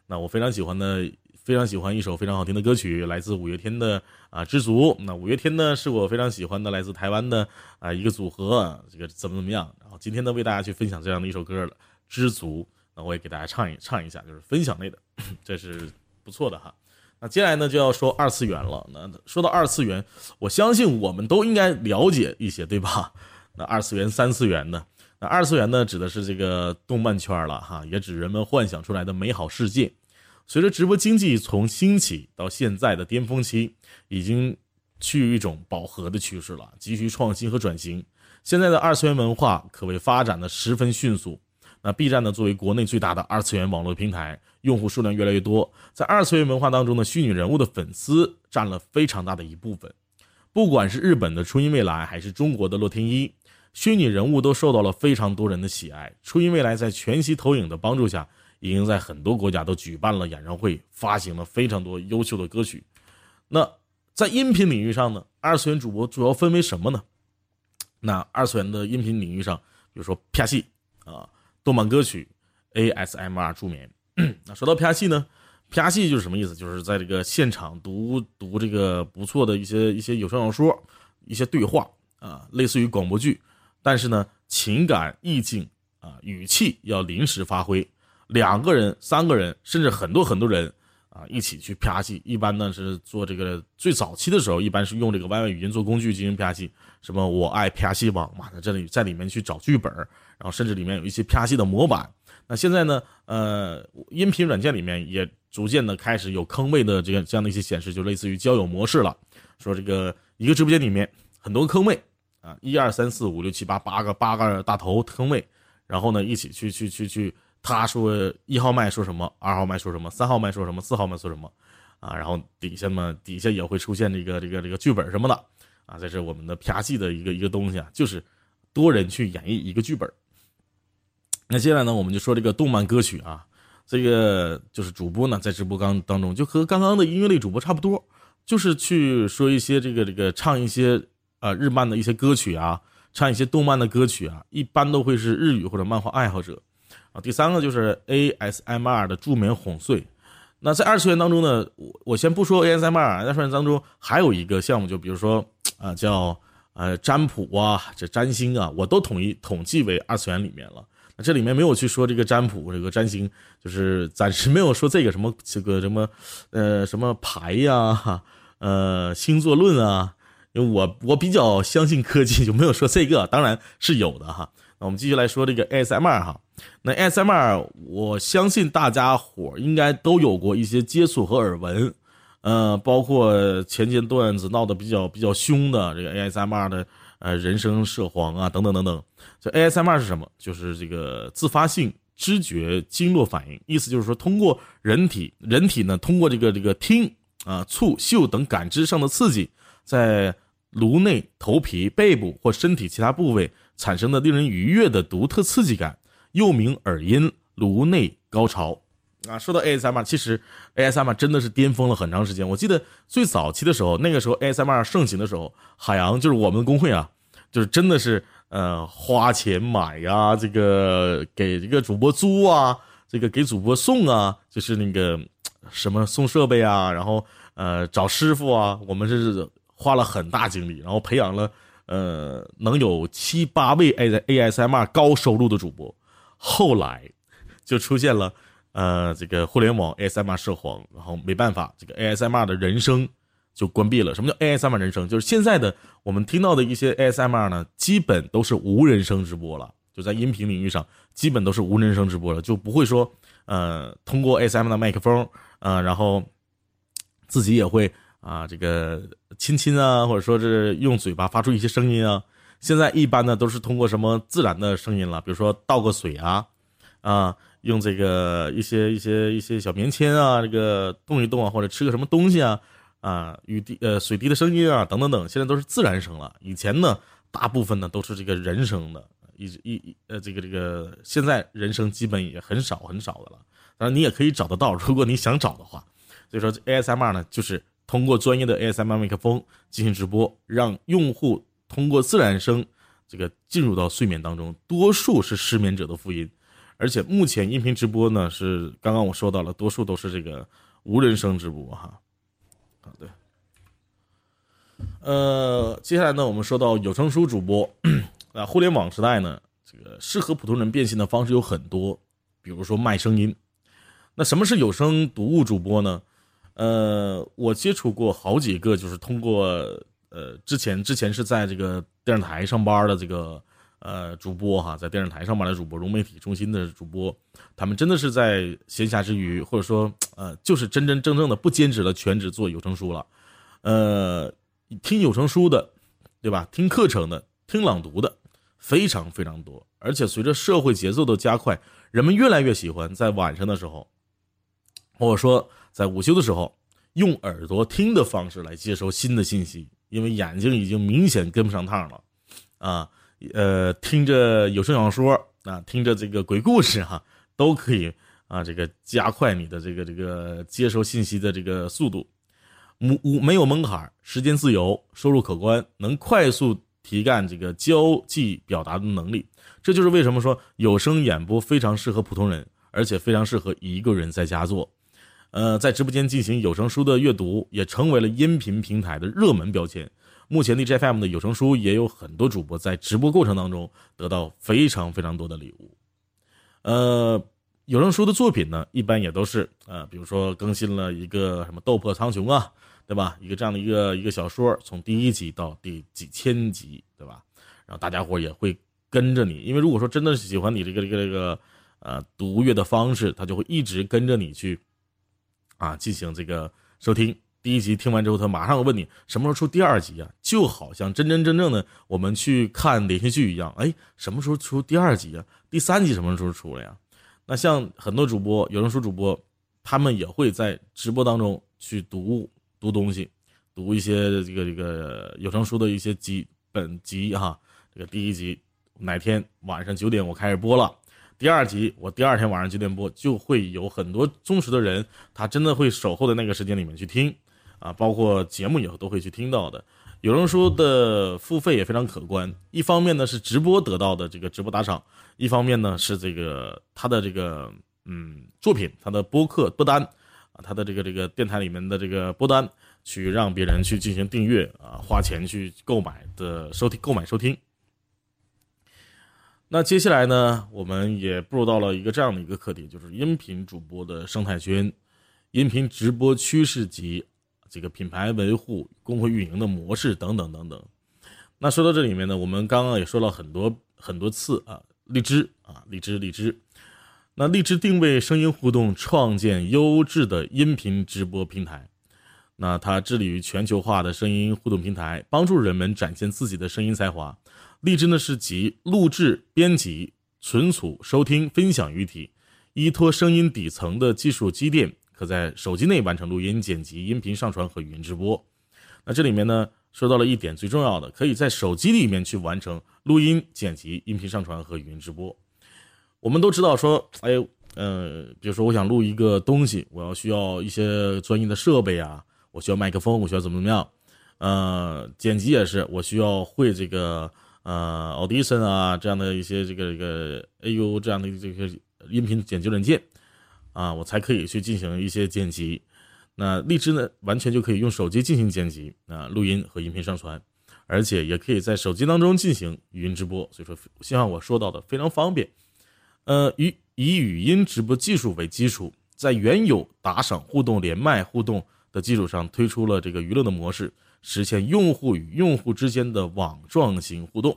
Speaker 2: 那我非常喜欢的。非常喜欢一首非常好听的歌曲，来自五月天的啊《知足》。那五月天呢，是我非常喜欢的来自台湾的啊一个组合。这个怎么怎么样？然后今天呢，为大家去分享这样的一首歌了，《知足》。那我也给大家唱一唱一下，就是分享类的，这是不错的哈。那接下来呢，就要说二次元了。那说到二次元，我相信我们都应该了解一些，对吧？那二次元、三次元的，那二次元呢，指的是这个动漫圈了哈，也指人们幻想出来的美好世界。随着直播经济从兴起到现在的巅峰期，已经趋于一种饱和的趋势了，急需创新和转型。现在的二次元文化可谓发展的十分迅速。那 B 站呢，作为国内最大的二次元网络平台，用户数量越来越多，在二次元文化当中呢虚拟人物的粉丝占了非常大的一部分。不管是日本的初音未来，还是中国的洛天依，虚拟人物都受到了非常多人的喜爱。初音未来在全息投影的帮助下。已经在很多国家都举办了演唱会，发行了非常多优秀的歌曲。那在音频领域上呢，二次元主播主要分为什么呢？那二次元的音频领域上，比如说啪戏啊，动漫歌曲，ASMR 助眠。那说到啪戏呢，啪戏就是什么意思？就是在这个现场读读这个不错的一些一些有声小说，一些对话啊，类似于广播剧，但是呢，情感意境啊，语气要临时发挥。两个人、三个人，甚至很多很多人啊，一起去啪戏。一般呢是做这个最早期的时候，一般是用这个 YY 语音做工具进行啪戏。什么我爱啪戏网嘛，在这里在里面去找剧本，然后甚至里面有一些啪戏的模板。那现在呢，呃，音频软件里面也逐渐的开始有坑位的这个这样的一些显示，就类似于交友模式了。说这个一个直播间里面很多坑位啊，一二三四五六七八八个八个大头坑位，然后呢一起去去去去。他说一号麦说什么，二号麦说什么，三号麦说什么，四号麦说什么，啊，然后底下嘛，底下也会出现这个这个这个剧本什么的，啊，这是我们的啪戏的一个一个东西啊，就是多人去演绎一个剧本。那接下来呢，我们就说这个动漫歌曲啊，这个就是主播呢在直播刚当中就和刚刚的音乐类主播差不多，就是去说一些这个这个唱一些呃日漫的一些歌曲啊，唱一些动漫的歌曲啊，一般都会是日语或者漫画爱好者啊。第三个就是 ASMR 的助眠哄睡。那在二次元当中呢，我我先不说 ASMR，二次元当中还有一个项目，就比如说啊叫呃占卜啊，这占星啊，我都统一统计为二次元里面了。这里面没有去说这个占卜，这个占星，就是暂时没有说这个什么这个什么呃什么牌呀，呃星座论啊，因为我我比较相信科技，就没有说这个，当然是有的哈。那我们继续来说这个 ASMR 哈。那 ASMR，我相信大家伙应该都有过一些接触和耳闻，呃，包括前阶段子闹得比较比较凶的这个 ASMR 的呃人声涉黄啊等等等等。这 ASMR 是什么？就是这个自发性知觉经络反应，意思就是说通过人体人体呢通过这个这个听啊触嗅等感知上的刺激，在颅内、头皮、背部或身体其他部位产生的令人愉悦的独特刺激感。又名耳音颅内高潮啊！说到 ASMR，其实 ASMR 真的是巅峰了很长时间。我记得最早期的时候，那个时候 ASMR 盛行的时候，海洋就是我们工会啊，就是真的是呃花钱买呀，这个给这个主播租啊，这个给主播送啊，就是那个什么送设备啊，然后呃找师傅啊，我们是花了很大精力，然后培养了呃能有七八位 A ASMR 高收入的主播。后来，就出现了，呃，这个互联网 ASMR 涉黄，然后没办法，这个 ASMR 的人声就关闭了。什么叫 ASMR 人生？就是现在的我们听到的一些 ASMR 呢，基本都是无人声直播了，就在音频领域上，基本都是无人声直播了，就不会说，呃，通过 ASMR 的麦克风，呃，然后自己也会啊，这个亲亲啊，或者说是用嘴巴发出一些声音啊。现在一般呢都是通过什么自然的声音了，比如说倒个水啊，啊，用这个一些一些一些小棉签啊，这个动一动啊，或者吃个什么东西啊，啊，雨滴呃水滴的声音啊，等等等，现在都是自然声了。以前呢，大部分呢都是这个人声的，一一呃这个这个现在人声基本也很少很少的了。当然你也可以找得到，如果你想找的话。所以说 ASMR 呢，就是通过专业的 ASMR 麦克风进行直播，让用户。通过自然声，这个进入到睡眠当中，多数是失眠者的福音。而且目前音频直播呢，是刚刚我说到了，多数都是这个无人声直播哈。好的，呃，接下来呢，我们说到有声书主播啊，互联网时代呢，这个适合普通人变现的方式有很多，比如说卖声音。那什么是有声读物主播呢？呃，我接触过好几个，就是通过。呃，之前之前是在这个电视台上班的这个呃主播哈，在电视台上班的主播，融媒体中心的主播，他们真的是在闲暇之余，或者说呃，就是真真正正的不兼职了，全职做有声书了。呃，听有声书的，对吧？听课程的，听朗读的，非常非常多。而且随着社会节奏的加快，人们越来越喜欢在晚上的时候，或者说在午休的时候，用耳朵听的方式来接收新的信息。因为眼睛已经明显跟不上趟了，啊，呃听着有声小说啊，听着这个鬼故事哈，都可以啊，这个加快你的这个这个接收信息的这个速度，无无没有门槛，时间自由，收入可观，能快速提干这个交际表达的能力，这就是为什么说有声演播非常适合普通人，而且非常适合一个人在家做。呃，在直播间进行有声书的阅读，也成为了音频平台的热门标签。目前 DJFM 的有声书也有很多主播在直播过程当中得到非常非常多的礼物。呃，有声书的作品呢，一般也都是呃，比如说更新了一个什么《斗破苍穹》啊，对吧？一个这样的一个一个小说，从第一集到第几千集，对吧？然后大家伙也会跟着你，因为如果说真的是喜欢你这个这个这个呃读阅的方式，他就会一直跟着你去。啊，进行这个收听，第一集听完之后，他马上问你什么时候出第二集啊？就好像真真正正的我们去看连续剧一样，哎，什么时候出第二集啊？第三集什么时候出了呀？那像很多主播，有声书主播，他们也会在直播当中去读读东西，读一些这个这个有声书的一些集本集哈。这个第一集哪天晚上九点我开始播了。第二集，我第二天晚上九点播，就会有很多忠实的人，他真的会守候在那个时间里面去听，啊，包括节目以后都会去听到的。有人说的付费也非常可观，一方面呢是直播得到的这个直播打赏，一方面呢是这个他的这个嗯作品，他的播客播单啊，他的这个这个电台里面的这个播单，去让别人去进行订阅啊，花钱去购买的收听购买收听。那接下来呢，我们也步入到了一个这样的一个课题，就是音频主播的生态圈、音频直播趋势及。这个品牌维护、工会运营的模式等等等等。那说到这里面呢，我们刚刚也说了很多很多次啊，荔枝啊，荔枝荔枝。那荔枝定位声音互动，创建优质的音频直播平台。那它致力于全球化的声音互动平台，帮助人们展现自己的声音才华。荔枝呢是集录制、编辑、存储、收听、分享于一体，依托声音底层的技术积淀。可在手机内完成录音、剪辑、音频上传和语音直播。那这里面呢，说到了一点最重要的，可以在手机里面去完成录音、剪辑、音频上传和语音直播。我们都知道说，哎，呃，比如说我想录一个东西，我要需要一些专业的设备啊，我需要麦克风，我需要怎么怎么样？呃，剪辑也是，我需要会这个呃 Audition 啊这样的一些这个这个 AU 这样的这个音频剪辑软件。啊，我才可以去进行一些剪辑。那荔枝呢，完全就可以用手机进行剪辑啊，录音和音频上传，而且也可以在手机当中进行语音直播。所以说，像我说到的，非常方便。呃，以以语音直播技术为基础，在原有打赏、互动、连麦互动的基础上，推出了这个娱乐的模式，实现用户与用户之间的网状型互动。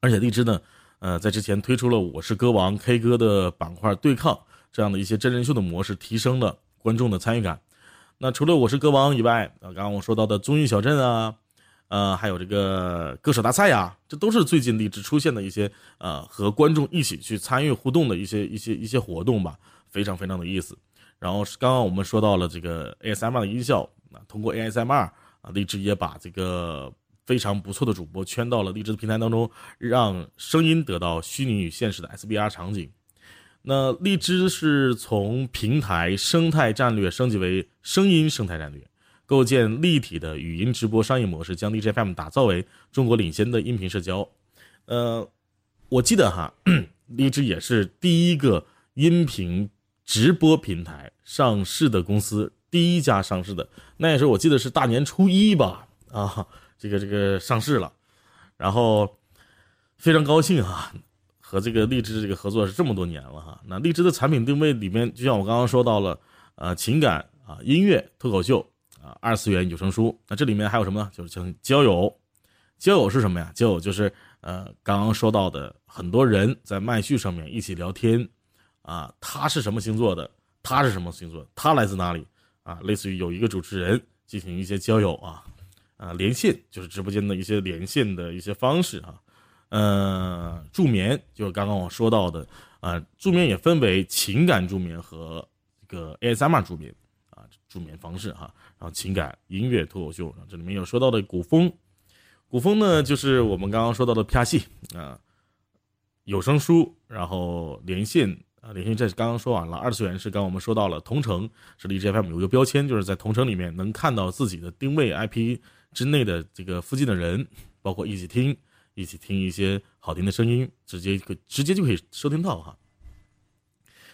Speaker 2: 而且荔枝呢，呃，在之前推出了《我是歌王》K 歌的板块对抗。这样的一些真人秀的模式提升了观众的参与感。那除了我是歌王以外，啊，刚刚我说到的综艺小镇啊，呃，还有这个歌手大赛呀，这都是最近荔枝出现的一些呃和观众一起去参与互动的一些一些一些活动吧，非常非常的意思。然后是刚刚我们说到了这个 ASMR 的音效，啊，通过 ASMR 啊，荔枝也把这个非常不错的主播圈到了荔枝的平台当中，让声音得到虚拟与现实的 SBR 场景。那荔枝是从平台生态战略升级为声音生态战略，构建立体的语音直播商业模式，将荔枝 FM 打造为中国领先的音频社交。呃，我记得哈，荔枝也是第一个音频直播平台上市的公司，第一家上市的。那也是我记得是大年初一吧，啊，这个这个上市了，然后非常高兴啊。和这个荔枝这个合作是这么多年了哈，那荔枝的产品定位里面，就像我刚刚说到了，呃，情感啊，音乐、脱口秀啊，二次元有声书，那这里面还有什么呢？就是像交友，交友是什么呀？交友就是呃，刚刚说到的很多人在麦序上面一起聊天，啊，他是什么星座的？他是什么星座？他来自哪里？啊，类似于有一个主持人进行一些交友啊，啊，连线就是直播间的一些连线的一些方式啊。呃，助眠就是刚刚我说到的啊，助眠也分为情感助眠和这个 ASMR 助眠啊，助眠方式哈。然后情感、音乐、脱口秀，这里面有说到的古风，古风呢就是我们刚刚说到的啪戏啊，有声书，然后连线啊，连线这是刚刚说完了。二次元是刚刚我们说到了，同城是荔枝 FM 有一个标签，就是在同城里面能看到自己的定位 IP 之内的这个附近的人，包括一起听。一起听一些好听的声音，直接可直接就可以收听到哈。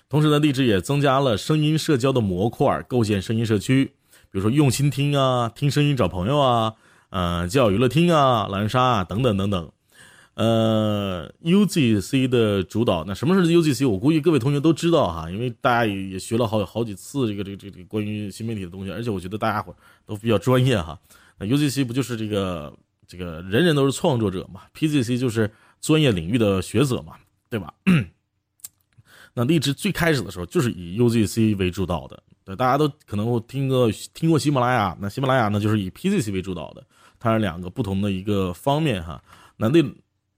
Speaker 2: 同时呢，荔枝也增加了声音社交的模块，构建声音社区，比如说用心听啊，听声音找朋友啊，呃，教娱乐厅啊，狼人杀啊，等等等等。呃，UGC 的主导，那什么是 UGC？我估计各位同学都知道哈，因为大家也也学了好好几次这个这个这个关于新媒体的东西，而且我觉得大家伙都比较专业哈。那 UGC 不就是这个？这个人人都是创作者嘛，PZC 就是专业领域的学者嘛，对吧？那荔枝最开始的时候就是以 UGC 为主导的，对，大家都可能听过听过喜马拉雅，那喜马拉雅呢就是以 PZC 为主导的，它是两个不同的一个方面哈。那荔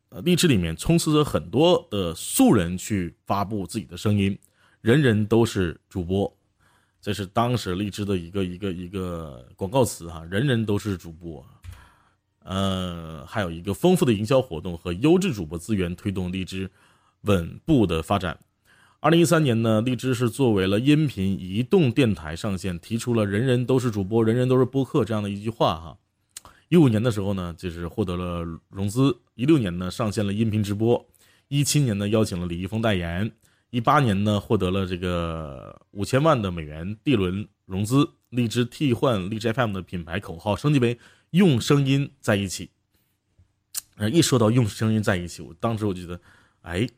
Speaker 2: 呃荔枝里面充斥着很多的素人去发布自己的声音，人人都是主播，这是当时荔枝的一个一个一个广告词哈，人人都是主播。呃，还有一个丰富的营销活动和优质主播资源，推动荔枝稳步的发展。二零一三年呢，荔枝是作为了音频移动电台上线，提出了“人人都是主播，人人都是播客”这样的一句话哈。一五年的时候呢，就是获得了融资；一六年呢，上线了音频直播；一七年呢，邀请了李易峰代言；一八年呢，获得了这个五千万的美元 D 轮融资。荔枝替换荔枝 FM 的品牌口号升级为“用声音在一起”。一说到“用声音在一起”，我当时我觉得，哎，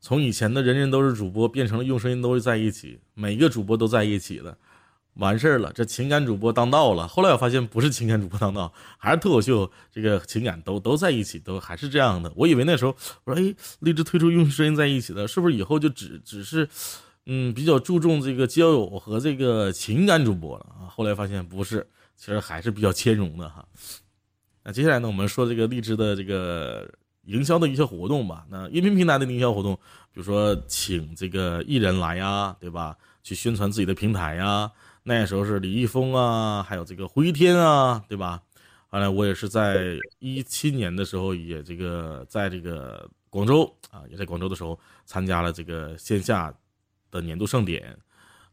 Speaker 2: 从以前的人人都是主播变成了用声音都是在一起，每个主播都在一起了。完事儿了，这情感主播当道了。后来我发现不是情感主播当道，还是脱口秀这个情感都都在一起，都还是这样的。我以为那时候我说，哎，荔枝推出用声音在一起的，是不是以后就只只是，嗯，比较注重这个交友和这个情感主播了啊？后来发现不是，其实还是比较兼容的哈。那接下来呢，我们说这个荔枝的这个营销的一些活动吧。那音频平台的营销活动，比如说请这个艺人来呀，对吧？去宣传自己的平台呀。那时候是李易峰啊，还有这个胡一天啊，对吧？后来我也是在一七年的时候，也这个在这个广州啊，也在广州的时候参加了这个线下的年度盛典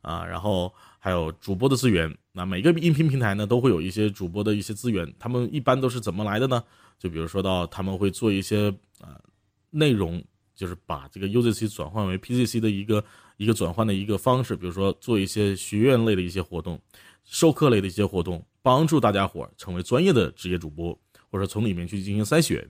Speaker 2: 啊。然后还有主播的资源，那每个音频平台呢都会有一些主播的一些资源，他们一般都是怎么来的呢？就比如说到他们会做一些啊内容。就是把这个 UZC 转换为 PCC 的一个一个转换的一个方式，比如说做一些学院类的一些活动、授课类的一些活动，帮助大家伙成为专业的职业主播，或者从里面去进行筛选，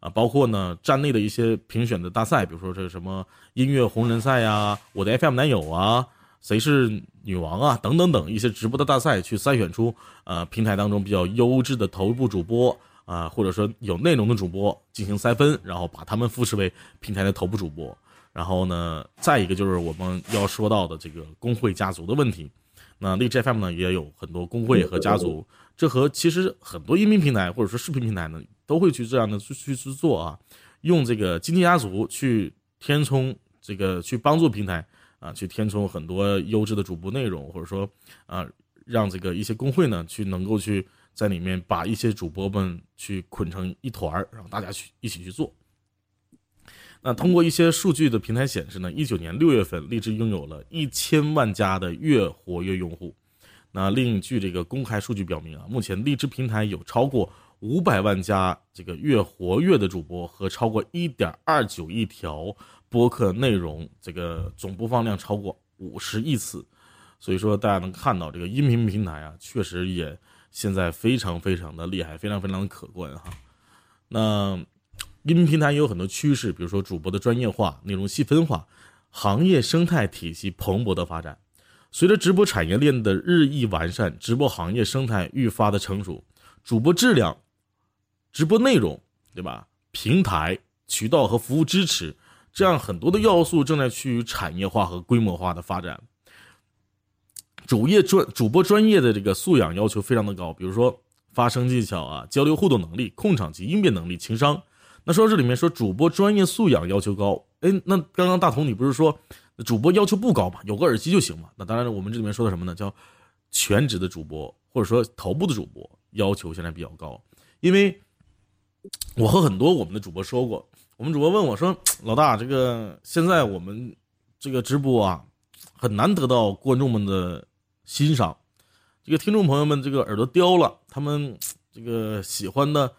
Speaker 2: 啊，包括呢站内的一些评选的大赛，比如说这什么音乐红人赛呀、我的 FM 男友啊、谁是女王啊等等等一些直播的大赛，去筛选出呃平台当中比较优质的头部主播。啊，或者说有内容的主播进行筛分，然后把他们扶持为平台的头部主播。然后呢，再一个就是我们要说到的这个工会家族的问题。那荔枝 FM 呢也有很多工会和家族，这和其实很多音频平台或者说视频平台呢都会去这样的去去去做啊，用这个经济家族去填充这个去帮助平台啊去填充很多优质的主播内容，或者说啊让这个一些工会呢去能够去。在里面把一些主播们去捆成一团儿，让大家去一起去做。那通过一些数据的平台显示呢，一九年六月份，荔枝拥有了一千万加的月活跃用户。那另据这个公开数据表明啊，目前荔枝平台有超过五百万加这个月活跃的主播和超过一点二九亿条播客内容，这个总播放量超过五十亿次。所以说，大家能看到这个音频平台啊，确实也。现在非常非常的厉害，非常非常的可观哈。那音频平台也有很多趋势，比如说主播的专业化、内容细分化、行业生态体系蓬勃的发展。随着直播产业链的日益完善，直播行业生态愈发的成熟，主播质量、直播内容，对吧？平台、渠道和服务支持，这样很多的要素正在趋于产业化和规模化的发展。主业专主播专业的这个素养要求非常的高，比如说发声技巧啊、交流互动能力、控场及应变能力、情商。那说到这里面说主播专业素养要求高，哎，那刚刚大同你不是说主播要求不高吗？有个耳机就行嘛？那当然，我们这里面说的什么呢？叫全职的主播或者说头部的主播要求现在比较高，因为我和很多我们的主播说过，我们主播问我说：“ 老大，这个现在我们这个直播啊，很难得到观众们的。”欣赏，这个听众朋友们，这个耳朵刁了，他们 这个喜欢的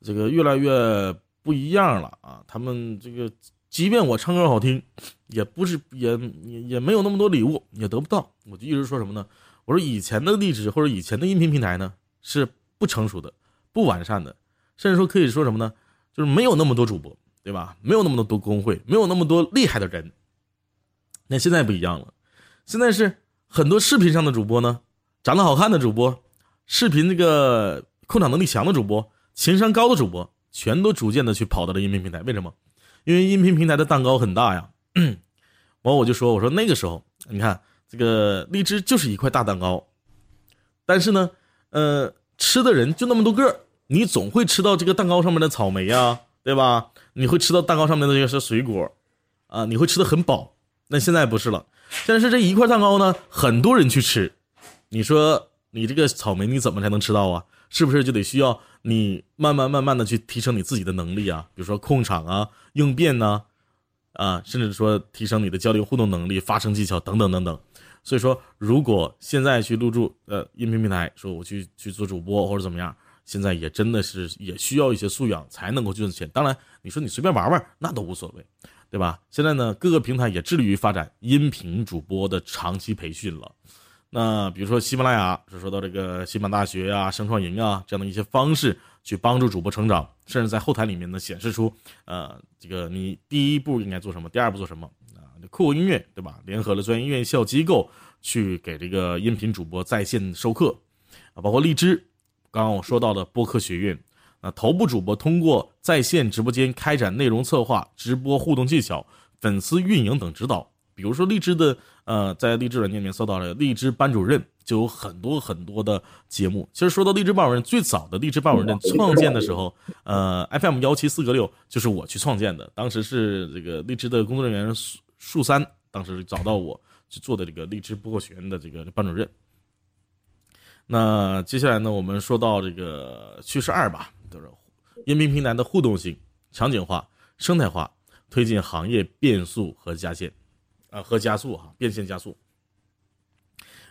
Speaker 2: 这个越来越不一样了啊！他们这个即便我唱歌好听，也不是也也也没有那么多礼物，也得不到。我就一直说什么呢？我说以前的荔枝或者以前的音频平台呢是不成熟的、不完善的，甚至说可以说什么呢？就是没有那么多主播，对吧？没有那么多工会，没有那么多厉害的人。那现在不一样了，现在是。很多视频上的主播呢，长得好看的主播，视频这个控场能力强的主播，情商高的主播，全都逐渐的去跑到了音频平台。为什么？因为音频平台的蛋糕很大呀。完我就说，我说那个时候，你看这个荔枝就是一块大蛋糕，但是呢，呃，吃的人就那么多个你总会吃到这个蛋糕上面的草莓呀，对吧？你会吃到蛋糕上面的这些水果，啊，你会吃的很饱。那现在不是了。现在是这一块蛋糕呢，很多人去吃，你说你这个草莓你怎么才能吃到啊？是不是就得需要你慢慢慢慢的去提升你自己的能力啊？比如说控场啊、应变呐，啊，甚至说提升你的交流互动能力、发声技巧等等等等。所以说，如果现在去入驻呃音频平台，说我去去做主播或者怎么样，现在也真的是也需要一些素养才能够赚钱。当然，你说你随便玩玩那都无所谓，对吧？现在呢，各个平台也致力于发展音频主播的长期培训了。那比如说喜马拉雅，是说到这个喜马大学啊、声创营啊这样的一些方式，去帮助主播成长，甚至在后台里面呢显示出，呃，这个你第一步应该做什么，第二步做什么啊。酷我音乐对吧？联合了专业院校机构去给这个音频主播在线授课啊，包括荔枝，刚刚我说到的播客学院啊，头部主播通过在线直播间开展内容策划、直播互动技巧、粉丝运营等指导。比如说荔枝的呃，在荔枝软件里面搜到了荔枝班主任，就有很多很多的节目。其实说到荔枝班主任，最早的荔枝班主任创建的时候，呃，FM 幺七四个六就是我去创建的，当时是这个荔枝的工作人员树。树三当时找到我去做的这个荔枝播客学院的这个班主任。那接下来呢，我们说到这个趋势二吧，就是音频平台的互动性、场景化、生态化，推进行业变速和加线，啊和加速哈，变现加速。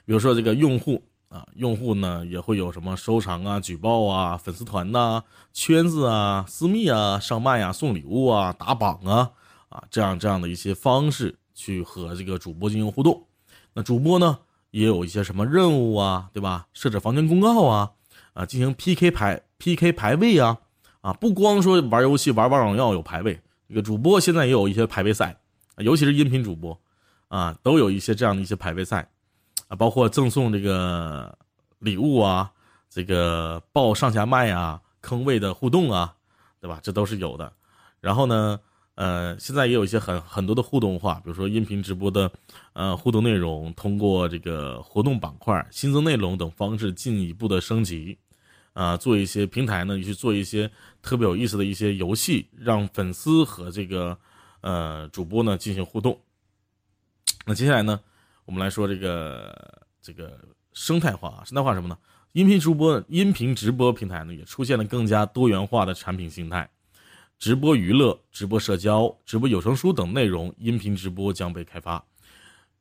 Speaker 2: 比如说这个用户啊，用户呢也会有什么收藏啊、举报啊、粉丝团呐、圈子啊、私密啊、上麦啊、送礼物啊、打榜啊。啊，这样这样的一些方式去和这个主播进行互动，那主播呢也有一些什么任务啊，对吧？设置房间公告啊，啊，进行 PK 排 PK 排位啊，啊，不光说玩游戏玩王者荣耀有排位，这个主播现在也有一些排位赛，尤其是音频主播，啊，都有一些这样的一些排位赛，啊，包括赠送这个礼物啊，这个报上下麦啊，坑位的互动啊，对吧？这都是有的。然后呢？呃，现在也有一些很很多的互动化，比如说音频直播的，呃，互动内容，通过这个活动板块、新增内容等方式进一步的升级，啊，做一些平台呢去做一些特别有意思的一些游戏，让粉丝和这个呃主播呢进行互动。那接下来呢，我们来说这个这个生态化，生态化什么呢？音频直播、音频直播平台呢也出现了更加多元化的产品形态。直播娱乐、直播社交、直播有声书等内容音频直播将被开发，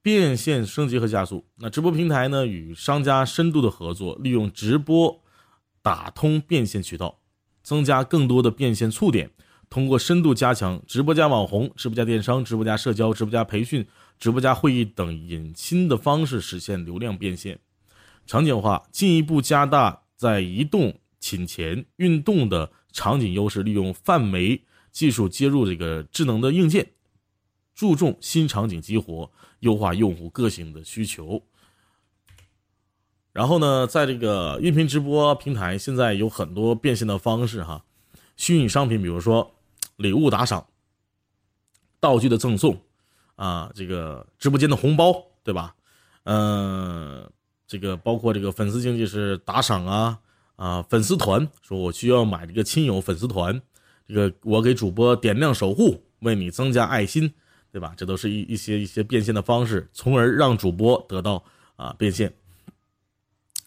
Speaker 2: 变现升级和加速。那直播平台呢，与商家深度的合作，利用直播打通变现渠道，增加更多的变现触点。通过深度加强直播加网红、直播加电商、直播加社交、直播加培训、直播加会议等引新的方式，实现流量变现。场景化进一步加大在移动、寝前、运动的。场景优势，利用泛媒技术接入这个智能的硬件，注重新场景激活，优化用户个性的需求。然后呢，在这个音频直播平台，现在有很多变现的方式哈，虚拟商品，比如说礼物打赏、道具的赠送啊，这个直播间的红包，对吧？嗯，这个包括这个粉丝经济是打赏啊。啊，粉丝团说，我需要买这个亲友粉丝团，这个我给主播点亮守护，为你增加爱心，对吧？这都是一一些一些变现的方式，从而让主播得到啊变现。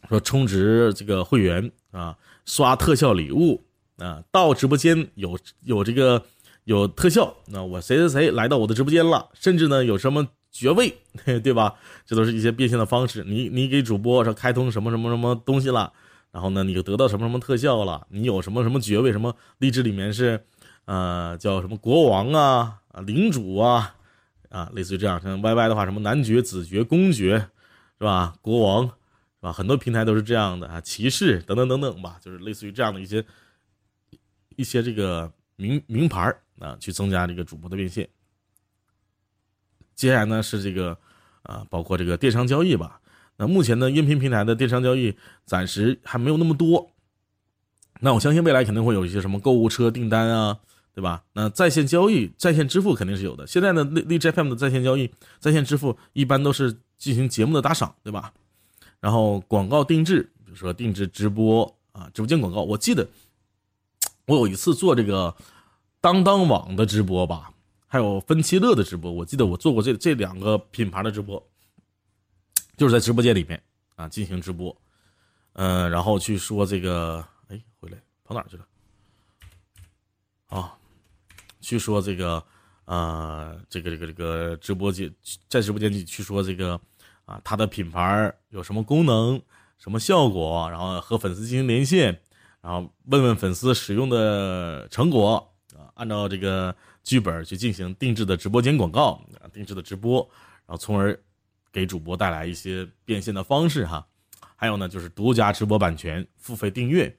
Speaker 2: 说充值这个会员啊，刷特效礼物啊，到直播间有有这个有特效，那我谁谁谁来到我的直播间了，甚至呢有什么爵位，对吧？这都是一些变现的方式。你你给主播说开通什么什么什么东西了？然后呢，你就得到什么什么特效了？你有什么什么爵位？什么励志里面是，呃，叫什么国王啊啊领主啊啊，类似于这样。像 YY 的话，什么男爵、子爵、公爵，是吧？国王，是吧？很多平台都是这样的啊，骑士等等等等吧，就是类似于这样的一些一些这个名名牌啊，去增加这个主播的变现。接下来呢是这个啊，包括这个电商交易吧。那目前呢，音频平台的电商交易暂时还没有那么多。那我相信未来肯定会有一些什么购物车订单啊，对吧？那在线交易、在线支付肯定是有的。现在呢，荔荔枝 FM 的在线交易、在线支付一般都是进行节目的打赏，对吧？然后广告定制，比如说定制直播啊，直播间广告。我记得我有一次做这个当当网的直播吧，还有分期乐的直播，我记得我做过这这两个品牌的直播。就是在直播间里面啊进行直播，嗯，然后去说这个，哎，回来跑哪去了？啊，去说这个，呃，这个这个这个直播间在直播间里去说这个啊，它的品牌有什么功能、什么效果，然后和粉丝进行连线，然后问问粉丝使用的成果啊，按照这个剧本去进行定制的直播间广告啊，定制的直播，然后从而给主播带来一些变现的方式哈。还有呢，就是独家直播版权、付费订阅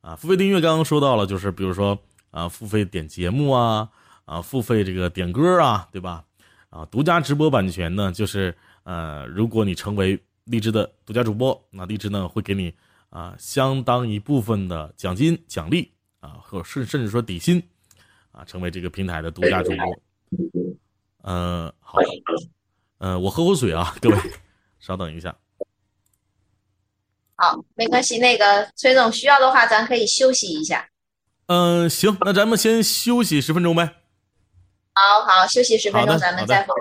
Speaker 2: 啊，付费订阅刚刚说到了，就是比如说啊，付费点节目啊。啊，付费这个点歌啊，对吧？啊，独家直播版权呢，就是呃，如果你成为荔枝的独家主播，那荔枝呢会给你啊相当一部分的奖金奖励啊，或甚甚至说底薪啊，成为这个平台的独家主播。嗯，好，嗯，我喝口水啊，各位，稍等一下。
Speaker 1: 好，没关系，那个崔总需要的话，咱可以休息一下。
Speaker 2: 嗯，行，那咱们先休息十分钟呗。
Speaker 1: 好好休息十分钟，咱们再回。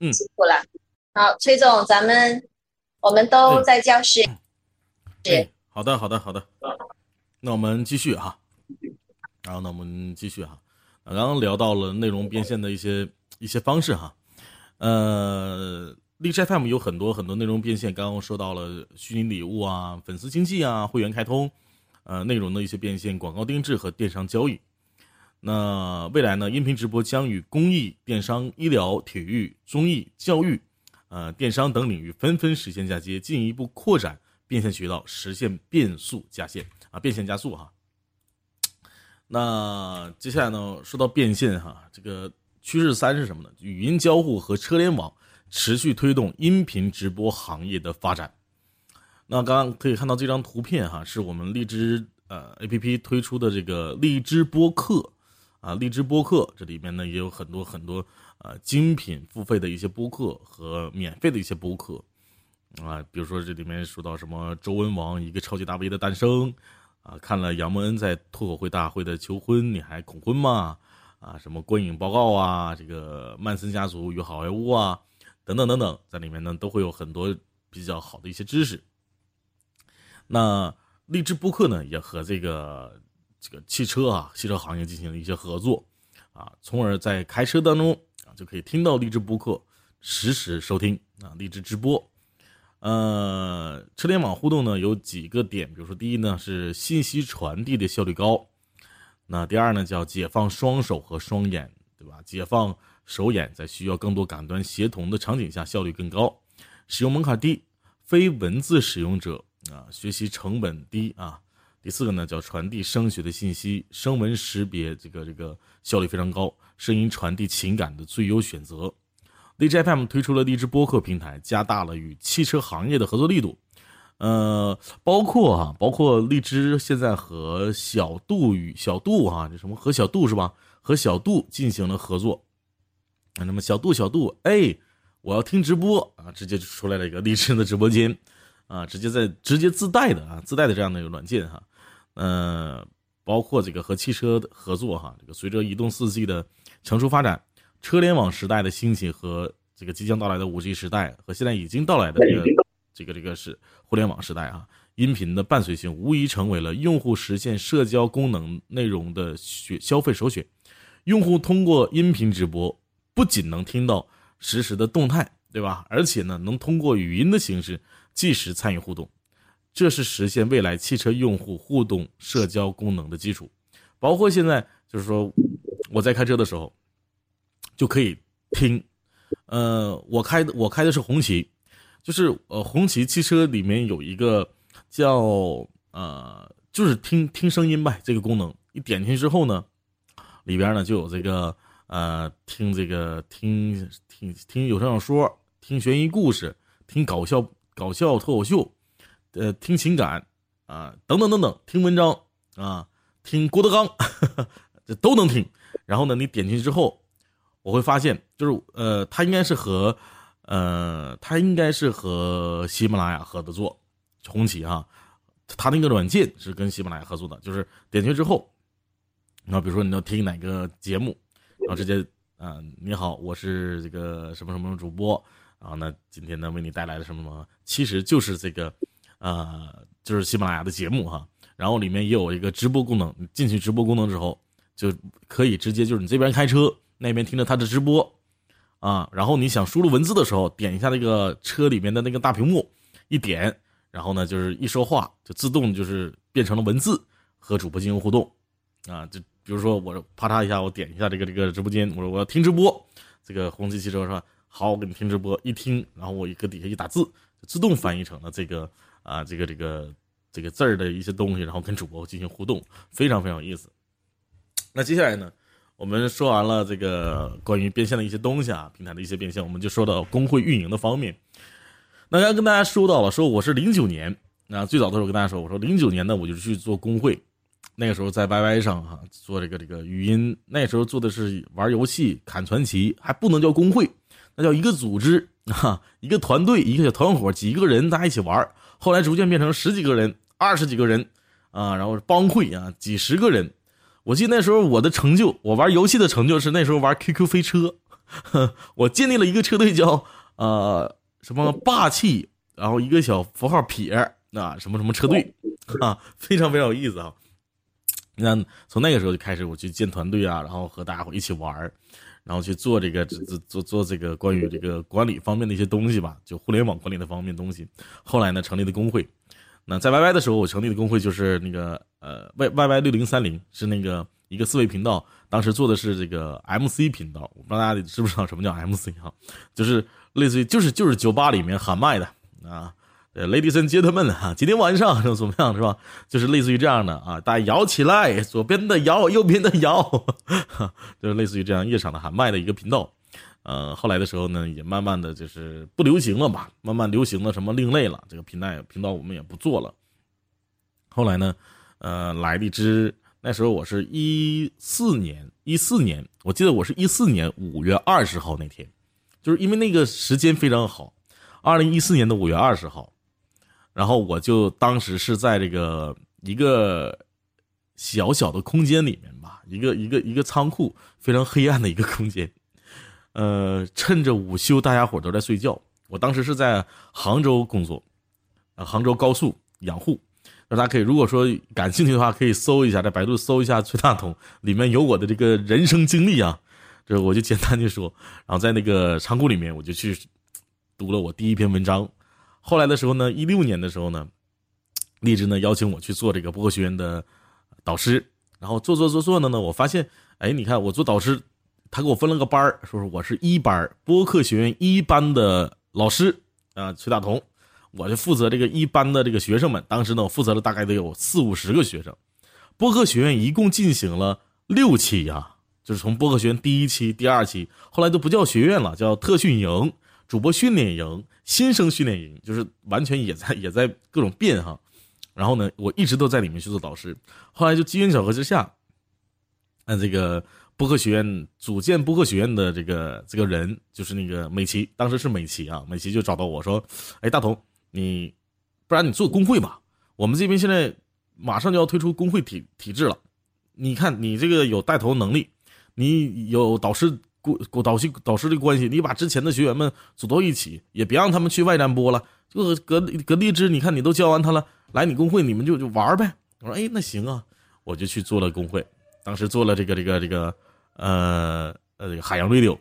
Speaker 1: 嗯，辛苦了。好，崔总，咱们我们都在教室。
Speaker 2: 是。好的，好的，好的。那我们继续哈。然后呢，我们继续哈。刚刚聊到了内容变现的一些一些方式哈。呃，荔枝 FM 有很多很多内容变现，刚刚说到了虚拟礼物啊、粉丝经济啊、会员开通，呃，内容的一些变现、广告定制和电商交易。那未来呢？音频直播将与公益、电商、医疗、体育、综艺、教育、呃电商等领域纷纷实现嫁接，进一步扩展变现渠道，实现变速加线啊，变现加速哈。那接下来呢？说到变现哈，这个趋势三是什么呢？语音交互和车联网持续推动音频直播行业的发展。那刚刚可以看到这张图片哈，是我们荔枝呃 APP 推出的这个荔枝播客。啊，荔枝播客这里面呢也有很多很多呃精品付费的一些播客和免费的一些播客啊，比如说这里面说到什么周文王一个超级大 V 的诞生啊，看了杨蒙恩在脱口会大会的求婚，你还恐婚吗？啊，什么观影报告啊，这个曼森家族与好莱坞啊，等等等等，在里面呢都会有很多比较好的一些知识。那荔枝播客呢也和这个。这个汽车啊，汽车行业进行了一些合作，啊，从而在开车当中啊就可以听到励志播客，实时收听啊励志直播。呃，车联网互动呢有几个点，比如说第一呢是信息传递的效率高，那第二呢叫解放双手和双眼，对吧？解放手眼，在需要更多感官协同的场景下效率更高，使用门槛低，非文字使用者啊学习成本低啊。第四个呢，叫传递声学的信息，声纹识别这个这个效率非常高，声音传递情感的最优选择。荔枝 FM 推出了荔枝播客平台，加大了与汽车行业的合作力度。呃，包括哈，包括荔枝现在和小度与小度哈，这什么和小度是吧？和小度进行了合作。那么小度小度，哎，我要听直播啊，直接就出来了一个荔枝的直播间啊，直接在直接自带的啊，自带的这样的一个软件哈。呃，包括这个和汽车的合作哈，这个随着移动四 G 的成熟发展，车联网时代的兴起和这个即将到来的五 G 时代和现在已经到来的这个这个这个是互联网时代啊，音频的伴随性无疑成为了用户实现社交功能内容的选消费首选。用户通过音频直播，不仅能听到实时的动态，对吧？而且呢，能通过语音的形式即时参与互动。这是实现未来汽车用户互动社交功能的基础，包括现在就是说，我在开车的时候就可以听，呃，我开的我开的是红旗，就是呃红旗汽车里面有一个叫呃就是听听声音呗这个功能，一点进去之后呢，里边呢就有这个呃听这个听听听有声小说，听悬疑故事，听搞笑搞笑脱口秀。呃，听情感啊，等等等等，听文章啊，听郭德纲，这都能听。然后呢，你点进去之后，我会发现，就是呃，它应该是和呃，它应该是和喜马拉雅合的作，红旗哈，它那个软件是跟喜马拉雅合作的，就是点进去之后，然后比如说你要听哪个节目，然后直接啊，你好，我是这个什么什么主播，然后呢，今天呢为你带来的什么什么，其实就是这个。呃，就是喜马拉雅的节目哈，然后里面也有一个直播功能。进去直播功能之后，就可以直接就是你这边开车，那边听着他的直播，啊，然后你想输入文字的时候，点一下那个车里面的那个大屏幕，一点，然后呢就是一说话就自动就是变成了文字和主播进行互动，啊，就比如说我啪嚓一下，我点一下这个这个直播间，我说我要听直播，这个红旗汽车说好，我给你听直播，一听，然后我一搁底下一打字，就自动翻译成了这个啊这个这个这个字儿的一些东西，然后跟主播进行互动，非常非常有意思。那接下来呢？我们说完了这个关于变现的一些东西啊，平台的一些变现，我们就说到工会运营的方面。那刚跟大家说到了，说我是零九年，那最早的时候跟大家说，我说零九年呢，我就去做工会，那个时候在 YY 上哈做这个这个语音，那时候做的是玩游戏砍传奇，还不能叫工会，那叫一个组织啊，一个团队，一个小团伙，几个人大家一起玩。后来逐渐变成十几个人、二十几个人啊，然后帮会啊，几十个人。我记得那时候我的成就，我玩游戏的成就是那时候玩 QQ 飞车，我建立了一个车队叫呃什么霸气，然后一个小符号撇啊什么什么车队啊，非常非常有意思啊。那从那个时候就开始我去建团队啊，然后和大家伙一起玩，然后去做这个做做做这个关于这个管理方面的一些东西吧，就互联网管理的方面东西。后来呢，成立的工会。那在 YY 的时候，我成立的工会就是那个呃 Y YY 六零三零，是那个一个四位频道，当时做的是这个 MC 频道，我不知道大家知不知道什么叫 MC 哈，就是类似于就是就是酒吧里面喊麦的啊，呃，Ladies and Gentlemen 哈，今天晚上 怎么样是吧？就是类似于这样的啊，大家摇起来，左边的摇，右边的摇，就是类似于这样夜场的喊麦的一个频道。呃，后来的时候呢，也慢慢的就是不流行了吧，慢慢流行了什么另类了，这个频道频道我们也不做了。后来呢，呃，来了一支，那时候我是一四年，一四年，我记得我是一四年五月二十号那天，就是因为那个时间非常好，二零一四年的五月二十号，然后我就当时是在这个一个小小的空间里面吧，一个一个一个仓库，非常黑暗的一个空间。呃，趁着午休，大家伙都在睡觉。我当时是在杭州工作，啊，杭州高速养护。那大家可以，如果说感兴趣的话，可以搜一下，在百度搜一下崔大同，里面有我的这个人生经历啊。这我就简单的说，然后在那个仓库里面，我就去读了我第一篇文章。后来的时候呢，一六年的时候呢，荔枝呢邀请我去做这个播客学院的导师，然后做做做做呢呢，我发现，哎，你看我做导师。他给我分了个班儿，说是我是一班播客学院一班的老师啊，崔大同，我就负责这个一班的这个学生们。当时呢，我负责了大概得有四五十个学生。播客学院一共进行了六期呀，就是从播客学院第一期、第二期，后来都不叫学院了，叫特训营、主播训练营、新生训练营，就是完全也在 也在各种变哈。然后呢，我一直都在里面去做导师。后来就机缘巧合之下，按这个。播客学院组建播客学院的这个这个人就是那个美琪，当时是美琪啊，美琪就找到我说：“哎，大同，你不然你做工会吧？我们这边现在马上就要推出工会体体制了，你看你这个有带头能力，你有导师过导师导师的关系，你把之前的学员们组到一起，也别让他们去外站播了，就隔隔荔枝，你看你都教完他了，来你工会你们就就玩呗。我说哎，那行啊，我就去做了工会。”当时做了这个这个这个，呃呃，海洋 radio，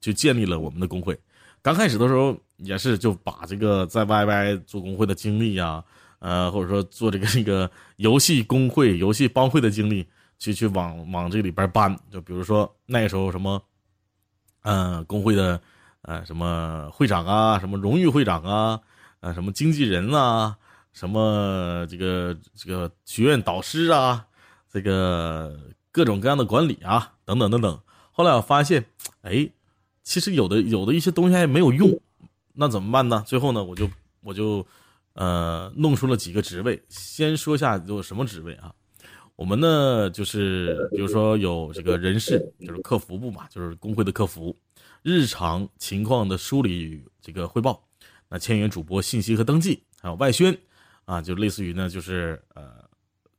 Speaker 2: 就建立了我们的工会。刚开始的时候也是就把这个在 YY 做工会的经历呀，呃，或者说做这个这个游戏工会、游戏帮会的经历，去去往往这里边搬。就比如说那时候什么，嗯，工会的呃什么会长啊，什么荣誉会长啊，呃，什么经纪人啊，什么这个这个学院导师啊。这个各种各样的管理啊，等等等等。后来我发现，哎，其实有的有的一些东西还没有用，那怎么办呢？最后呢，我就我就呃弄出了几个职位。先说一下有什么职位啊？我们呢就是比如说有这个人事，就是客服部嘛，就是工会的客服，日常情况的梳理这个汇报，那签约主播信息和登记，还有外宣啊，就类似于呢就是呃。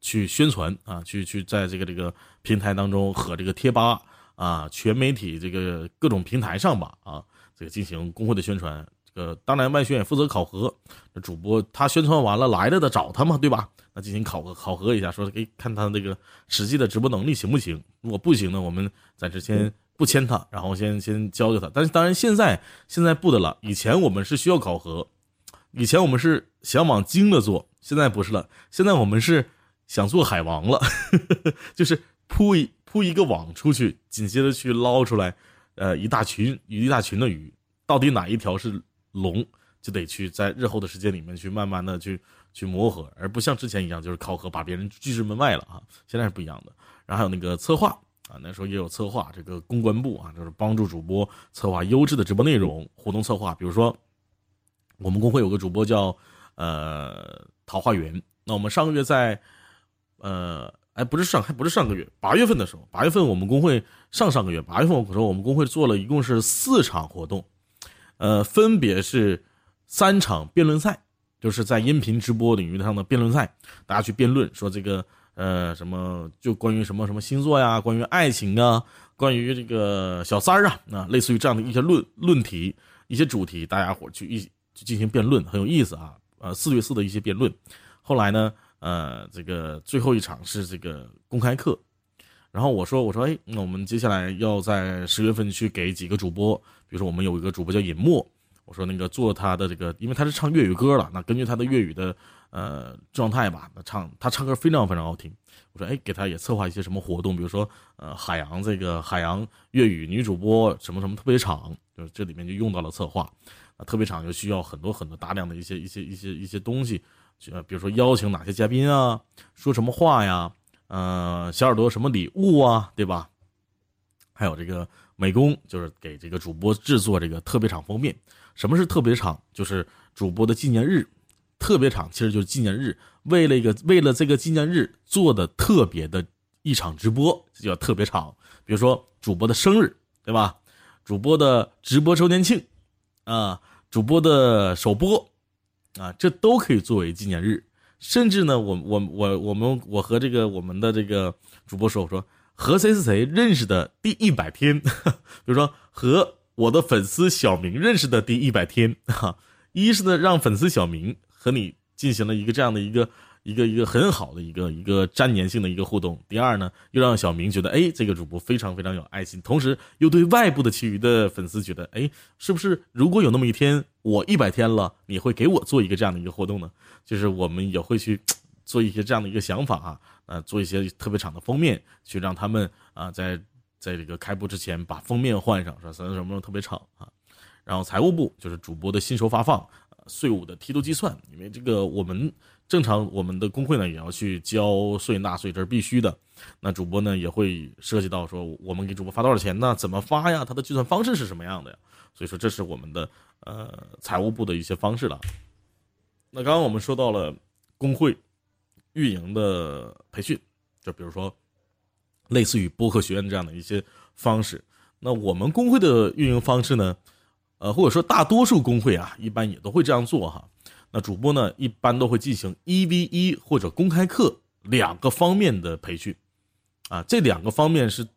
Speaker 2: 去宣传啊，去去在这个这个平台当中和这个贴吧啊，全媒体这个各种平台上吧啊，这个进行工会的宣传。这个当然外宣也负责考核，主播他宣传完了来了的找他嘛，对吧？那进行考核考核一下，说给看他这个实际的直播能力行不行？如果不行呢，我们暂时先不签他，然后先先教教他。但是当然现在现在不的了，以前我们是需要考核，以前我们是想往精的做，现在不是了，现在我们是想做海王了，就是铺一铺一个网出去，紧接着去捞出来，呃，一大群鱼一大群的鱼，到底哪一条是龙，就得去在日后的时间里面去慢慢的去去磨合，而不像之前一样就是考核把别人拒之门外了啊，现在是不一样的。然后还有那个策划。啊，那时候也有策划，这个公关部啊，就是帮助主播策划优质的直播内容、活动策划。比如说，我们公会有个主播叫呃桃花源。那我们上个月在呃，哎，不是上，还不是上个月，八月份的时候，八月份我们公会上上个月八月份，我说我们工会做了一共是四场活动，呃，分别是三场辩论赛，就是在音频直播领域上的辩论赛，大家去辩论说这个。呃，什么就关于什么什么星座呀，关于爱情啊，关于这个小三儿啊，啊，类似于这样的一些论论题、一些主题，大家伙去一去进行辩论，很有意思啊。呃，四对四的一些辩论。后来呢，呃，这个最后一场是这个公开课。然后我说，我说，哎，那我们接下来要在十月份去给几个主播，比如说我们有一个主播叫尹墨，我说那个做他的这个，因为他是唱粤语歌了，那根据他的粤语的。呃，状态吧，那唱他唱歌非常非常好听。我说，哎，给他也策划一些什么活动，比如说，呃，海洋这个海洋粤语女主播什么什么特别场，就是这里面就用到了策划。啊，特别场就需要很多很多大量的一些一些一些一些东西，呃，比如说邀请哪些嘉宾啊，说什么话呀，呃，小耳朵什么礼物啊，对吧？还有这个美工，就是给这个主播制作这个特别场封面。什么是特别场？就是主播的纪念日。特别场其实就是纪念日，为了一个为了这个纪念日做的特别的一场直播，这叫特别场。比如说主播的生日，对吧？主播的直播周年庆，啊，主播的首播，啊，这都可以作为纪念日。甚至呢，我我我我们我和这个我们的这个主播说，我说和谁是谁认识的第一百天，比如说和我的粉丝小明认识的第一百天，哈，一是呢让粉丝小明。和你进行了一个这样的一个一个一个很好的一个一个粘黏性的一个互动。第二呢，又让小明觉得，哎，这个主播非常非常有爱心，同时又对外部的其余的粉丝觉得，哎，是不是如果有那么一天我一百天了，你会给我做一个这样的一个活动呢？就是我们也会去 做一些这样的一个想法啊，呃，做一些特别场的封面，去让他们啊，在在这个开播之前把封面换上，说什么什么特别场啊。然后财务部就是主播的薪酬发放。税务的梯度计算，因为这个我们正常我们的工会呢也要去交税纳税，这是必须的。那主播呢也会涉及到说我们给主播发多少钱呢？怎么发呀？它的计算方式是什么样的呀？所以说这是我们的呃财务部的一些方式了。那刚刚我们说到了工会运营的培训，就比如说类似于播客学院这样的一些方式。那我们工会的运营方式呢？呃，或者说大多数工会啊，一般也都会这样做哈。那主播呢，一般都会进行一 v 一或者公开课两个方面的培训，啊，这两个方面是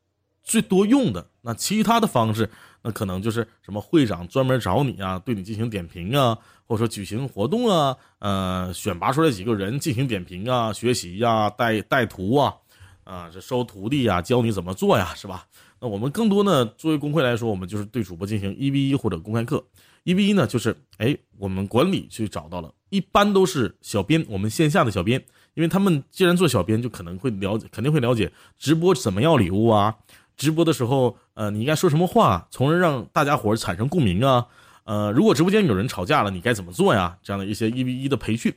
Speaker 2: 最多用的。那其他的方式，那可能就是什么会长专门找你啊，对你进行点评啊，或者说举行活动啊，呃，选拔出来几个人进行点评啊、学习呀、带带徒啊，啊，这收徒弟呀，教你怎么做呀，是吧？那我们更多呢，作为工会来说，我们就是对主播进行一 v 一或者公开课。一 v 一呢，就是哎，我们管理去找到了，一般都是小编，我们线下的小编，因为他们既然做小编，就可能会了解，肯定会了解直播怎么要礼物啊，直播的时候，呃，你应该说什么话，从而让大家伙产生共鸣啊。呃，如果直播间有人吵架了，你该怎么做呀？这样的一些一 v 一的培训。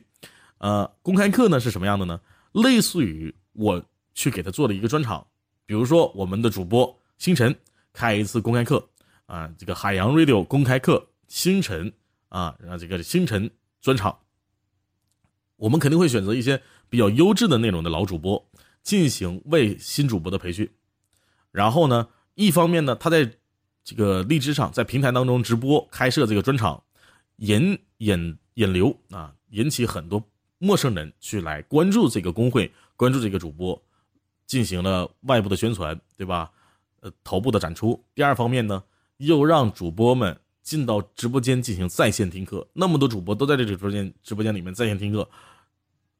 Speaker 2: 呃，公开课呢是什么样的呢？类似于我去给他做了一个专场，比如说我们的主播。星辰开一次公开课啊，这个海洋 radio 公开课，星辰啊，然后这个星辰专场，我们肯定会选择一些比较优质的内容的老主播进行为新主播的培训。然后呢，一方面呢，他在这个荔枝上，在平台当中直播开设这个专场，引引引流啊，引起很多陌生人去来关注这个工会，关注这个主播，进行了外部的宣传，对吧？呃，头部的展出。第二方面呢，又让主播们进到直播间进行在线听课。那么多主播都在这个直播间直播间里面在线听课，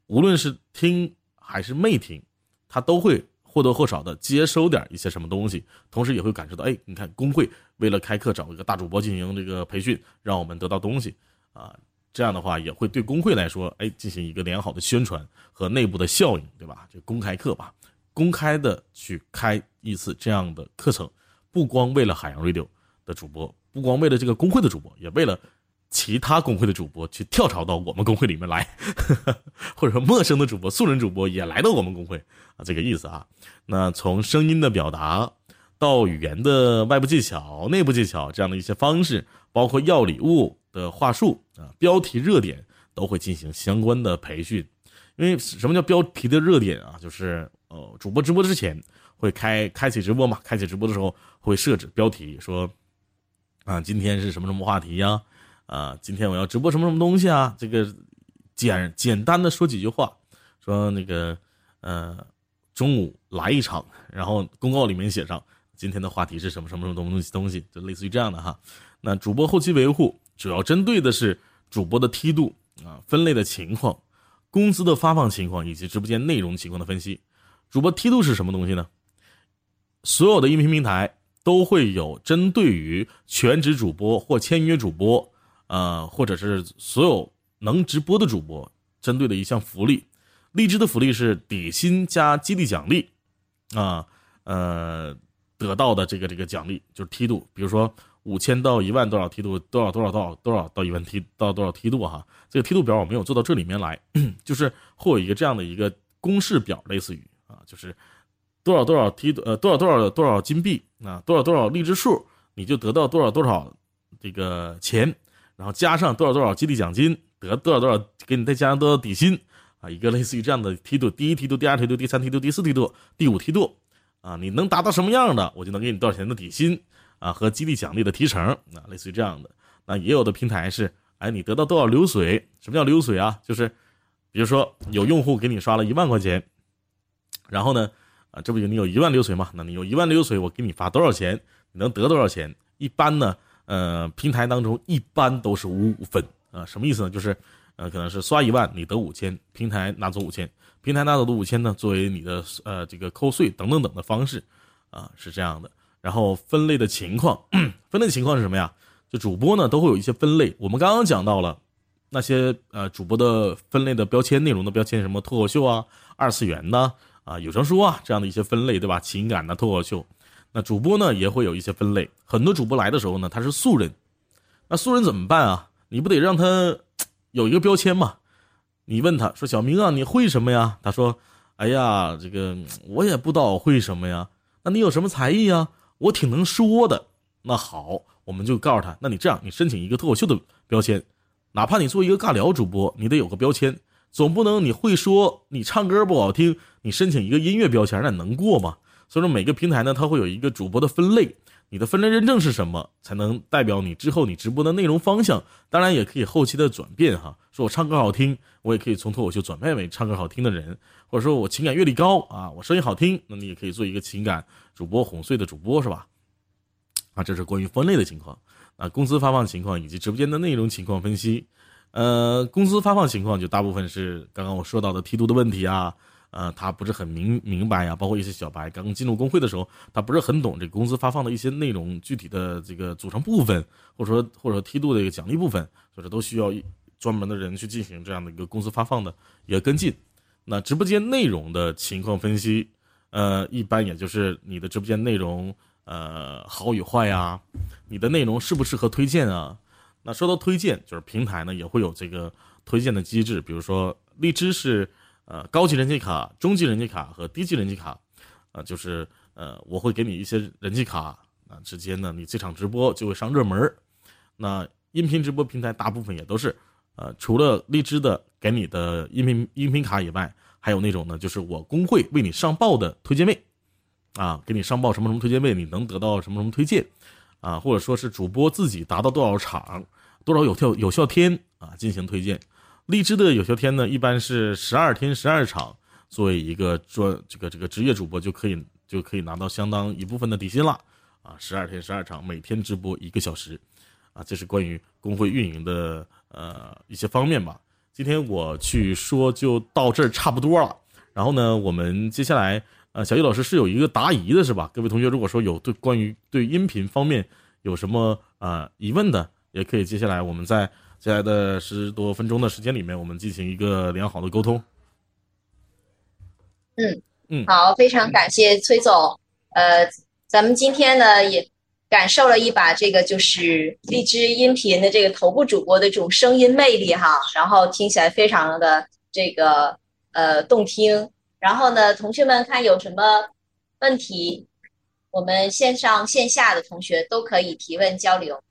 Speaker 2: 无论是听还是没听，他都会。或多或少的接收点一些什么东西，同时也会感受到，哎，你看工会为了开课找一个大主播进行这个培训，让我们得到东西啊，这样的话也会对工会来说，哎，进行一个良好的宣传和内部的效应，对吧？就公开课吧，公开的去开一次这样的课程，不光为了海洋 radio 的主播，不光为了这个工会的主播，也为了。其他工会的主播去跳槽到我们工会里面来，或者说陌生的主播、素人主播也来到我们工会啊，这个意思啊。那从声音的表达到语言的外部技巧、内部技巧这样的一些方式，包括要礼物的话术啊、标题热点，都会进行相关的培训。因为什么叫标题的热点啊？就是呃，主播直播之前会开开启直播嘛，开启直播的时候会设置标题，说啊，今天是什么什么话题呀？啊今天我要直播什么什么东西啊？这个简简单的说几句话，说那个呃，中午来一场，然后公告里面写上今天的话题是什么什么什么东西东西，就类似于这样的哈。那主播后期维护主要针对的是主播的梯度啊、分类的情况、工资的发放情况以及直播间内容情况的分析。主播梯度是什么东西呢？所有的音频平台都会有针对于全职主播或签约主播。呃，或者是所有能直播的主播针对的一项福利，荔枝的福利是底薪加激励奖励，啊，呃，得到的这个这个奖励就是梯度，比如说五千到一万多少梯度，多少多少多少多少到一万梯到多少梯度哈，这个梯度表我没有做到这里面来，就是会有一个这样的一个公式表，类似于啊，就是多少多少梯度，呃，多少多少多少金币啊，多少多少荔枝数，你就得到多少多少这个钱。然后加上多少多少激励奖金，得多少多少，给你再加上多少底薪，啊，一个类似于这样的梯度，第一梯度、第二梯度、第三梯度、第四梯度、第五梯度，啊，你能达到什么样的，我就能给你多少钱的底薪，啊，和激励奖励的提成，啊，类似于这样的。那也有的平台是，哎，你得到多少流水？什么叫流水啊？就是，比如说有用户给你刷了一万块钱，然后呢，啊，这不有你有一万流水嘛？那你有一万流水，我给你发多少钱？你能得多少钱？一般呢？呃，平台当中一般都是五五分啊，什么意思呢？就是，呃，可能是刷一万你得五千，平台拿走五千，平台拿走的五千呢，作为你的呃这个扣税等等等的方式，啊是这样的。然后分类的情况，分类情况是什么呀？就主播呢都会有一些分类，我们刚刚讲到了那些呃主播的分类的标签，内容的标签，什么脱口秀啊、二次元呐、啊有声书啊这样的一些分类，对吧？情感的脱口秀。那主播呢也会有一些分类，很多主播来的时候呢他是素人，那素人怎么办啊？你不得让他有一个标签嘛？你问他说：“小明啊，你会什么呀？”他说：“哎呀，这个我也不知道我会什么呀。”那你有什么才艺啊？我挺能说的。那好，我们就告诉他：那你这样，你申请一个脱口秀的标签，哪怕你做一个尬聊主播，你得有个标签，总不能你会说你唱歌不好听，你申请一个音乐标签，那能过吗？所以说每个平台呢，它会有一个主播的分类，你的分类认证是什么，才能代表你之后你直播的内容方向。当然也可以后期的转变哈，说我唱歌好听，我也可以从脱口秀转变为唱歌好听的人，或者说我情感阅历高啊，我声音好听，那你也可以做一个情感主播哄睡的主播是吧？啊，这是关于分类的情况，啊，工资发放情况以及直播间的内容情况分析。呃，工资发放情况就大部分是刚刚我说到的梯度的问题啊。呃，他不是很明明白呀，包括一些小白刚进入工会的时候，他不是很懂这个工资发放的一些内容具体的这个组成部分，或者说或者说梯度的一个奖励部分，所以说都需要专门的人去进行这样的一个工资发放的一个跟进。那直播间内容的情况分析，呃，一般也就是你的直播间内容，呃，好与坏呀，你的内容适不适合推荐啊？那说到推荐，就是平台呢也会有这个推荐的机制，比如说荔枝是。呃，高级人气卡、中级人气卡和低级人气卡，呃，就是呃，我会给你一些人气卡，啊，直接呢，你这场直播就会上热门那音频直播平台大部分也都是，呃，除了荔枝的给你的音频音频卡以外，还有那种呢，就是我工会为你上报的推荐位，啊，给你上报什么什么推荐位，你能得到什么什么推荐，啊，或者说是主播自己达到多少场、多少有效有效天啊，进行推荐。荔枝的有效天呢，一般是十二天十二场，作为一个专这个这个职业主播就可以就可以拿到相当一部分的底薪了啊！十二天十二场，每天直播一个小时，啊，这是关于工会运营的呃一些方面吧。今天我去说就到这儿差不多了，然后呢，我们接下来。呃，小易老师是有一个答疑的是吧？各位同学，如果说有对关于对音频方面有什么呃疑问的，也可以接下来我们在接下来的十多分钟的时间里面，我们进行一个良好的沟通。
Speaker 1: 嗯
Speaker 2: 嗯，
Speaker 1: 好，非常感谢崔总。呃，咱们今天呢也感受了一把这个就是荔枝音频的这个头部主播的这种声音魅力哈，然后听起来非常的这个呃动听。然后呢，同学们看有什么问题，我们线上线下的同学都可以提问交流。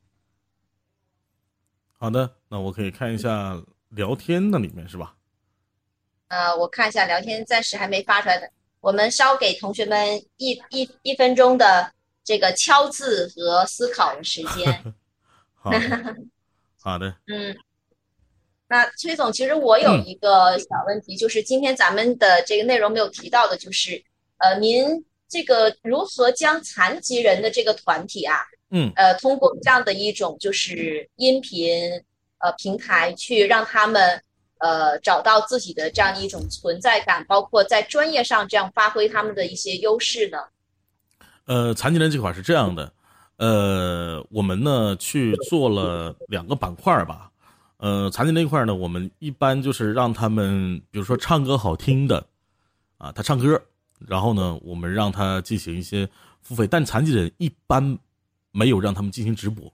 Speaker 2: 好的，那我可以看一下聊天的里面是吧？
Speaker 1: 呃，我看一下聊天，暂时还没发出来的。我们稍给同学们一一一分钟的这个敲字和思考的时间。
Speaker 2: 好的，好的。
Speaker 1: 嗯，那崔总，其实我有一个小问题，就是今天咱们的这个内容没有提到的，就是呃，您这个如何将残疾人的这个团体啊，
Speaker 2: 嗯，
Speaker 1: 呃，通过这样的一种就是音频呃平台去让他们。呃，找到自己的这样一种存在感，包括在专业上这样发挥他们的一些优势呢？
Speaker 2: 呃，残疾人这块是这样的，呃，我们呢去做了两个板块吧。呃，残疾人那块呢，我们一般就是让他们，比如说唱歌好听的，啊，他唱歌，然后呢，我们让他进行一些付费。但残疾人一般没有让他们进行直播，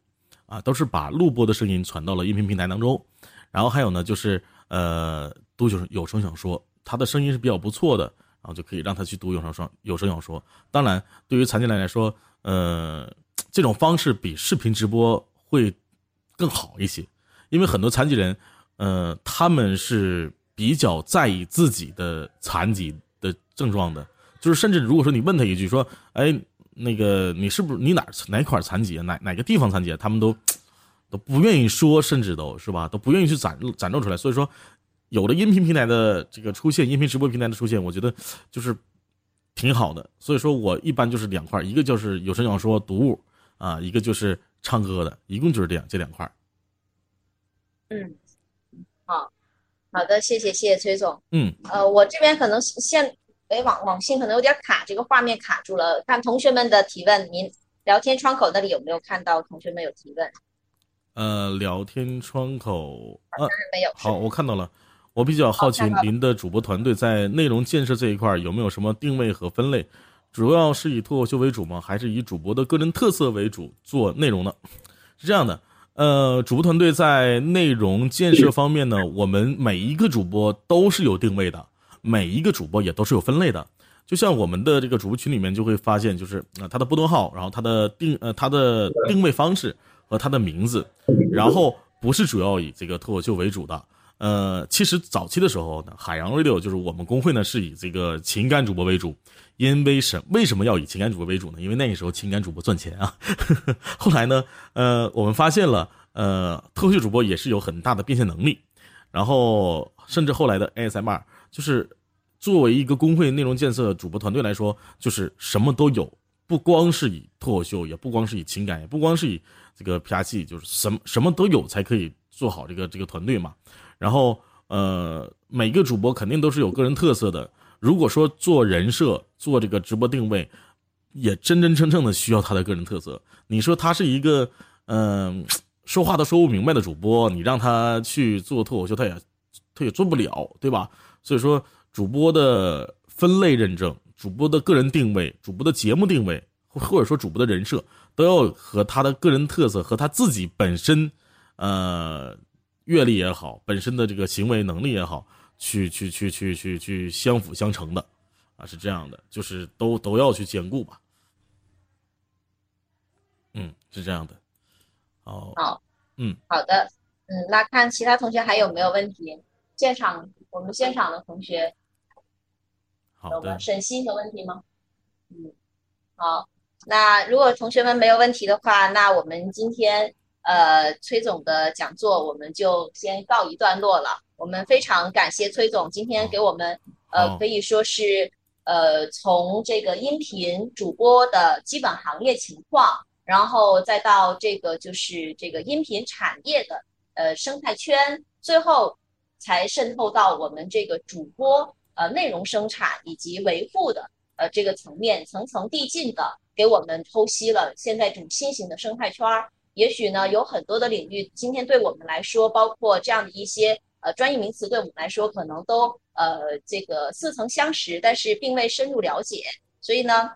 Speaker 2: 啊，都是把录播的声音传到了音频平台当中。然后还有呢，就是。呃，读有有声小说，他的声音是比较不错的，然后就可以让他去读有声说有声小说。当然，对于残疾人来说，呃，这种方式比视频直播会更好一些，因为很多残疾人，呃，他们是比较在意自己的残疾的症状的，就是甚至如果说你问他一句说，哎，那个你是不是你哪哪块残疾，哪哪个地方残疾，他们都。都不愿意说，甚至都是吧，都不愿意去展展露出来。所以说，有了音频平台的这个出现，音频直播平台的出现，我觉得就是挺好的。所以说我一般就是两块，一个就是有声小说读物啊，一个就是唱歌的，一共就是这样这两块。
Speaker 1: 嗯，好，好的，谢谢谢谢崔总。
Speaker 2: 嗯，
Speaker 1: 呃，我这边可能线哎网网线可能有点卡，这个画面卡住了。看同学们的提问，您聊天窗口那里有没有看到同学们有提问？
Speaker 2: 呃，聊天窗口啊，
Speaker 1: 没有。
Speaker 2: 好，我看到了。我比较好奇，您的主播团队在内容建设这一块有没有什么定位和分类？主要是以脱口秀为主吗？还是以主播的个人特色为主做内容呢？是这样的，呃，主播团队在内容建设方面呢，我们每一个主播都是有定位的，每一个主播也都是有分类的。就像我们的这个主播群里面就会发现，就是啊，他的波动号，然后他的定呃他的定位方式。和他的名字，然后不是主要以这个脱口秀为主的。呃，其实早期的时候呢，海洋 radio 就是我们工会呢是以这个情感主播为主。因为什为什么要以情感主播为主呢？因为那个时候情感主播赚钱啊。呵 呵后来呢，呃，我们发现了，呃，脱口秀主播也是有很大的变现能力。然后，甚至后来的 ASMR，就是作为一个工会内容建设主播团队来说，就是什么都有，不光是以脱口秀，也不光是以情感，也不光是以。这个 P R 器就是什么什么都有才可以做好这个这个团队嘛，然后呃每个主播肯定都是有个人特色的。如果说做人设做这个直播定位，也真真正正的需要他的个人特色。你说他是一个嗯说话都说不明白的主播，你让他去做脱口秀，他也他也做不了，对吧？所以说主播的分类认证、主播的个人定位、主播的节目定位，或或者说主播的人设。都要和他的个人特色和他自己本身，呃，阅历也好，本身的这个行为能力也好，去去去去去去相辅相成的，啊，是这样的，就是都都要去兼顾吧。嗯，是这样的。好，
Speaker 1: 好，
Speaker 2: 嗯，
Speaker 1: 好的，嗯，那看其他同学还有没有问题？现场我们现场的同学，
Speaker 2: 好的，
Speaker 1: 沈西有问题吗？嗯，好。那如果同学们没有问题的话，那我们今天呃崔总的讲座我们就先告一段落了。我们非常感谢崔总今天给我们呃可以说是呃从这个音频主播的基本行业情况，然后再到这个就是这个音频产业的呃生态圈，最后才渗透到我们这个主播呃内容生产以及维护的。呃这个层面层层递进的给我们剖析了现在这种新型的生态圈儿。也许呢，有很多的领域，今天对我们来说，包括这样的一些呃专业名词，对我们来说可能都呃这个似曾相识，但是并未深入了解。所以呢，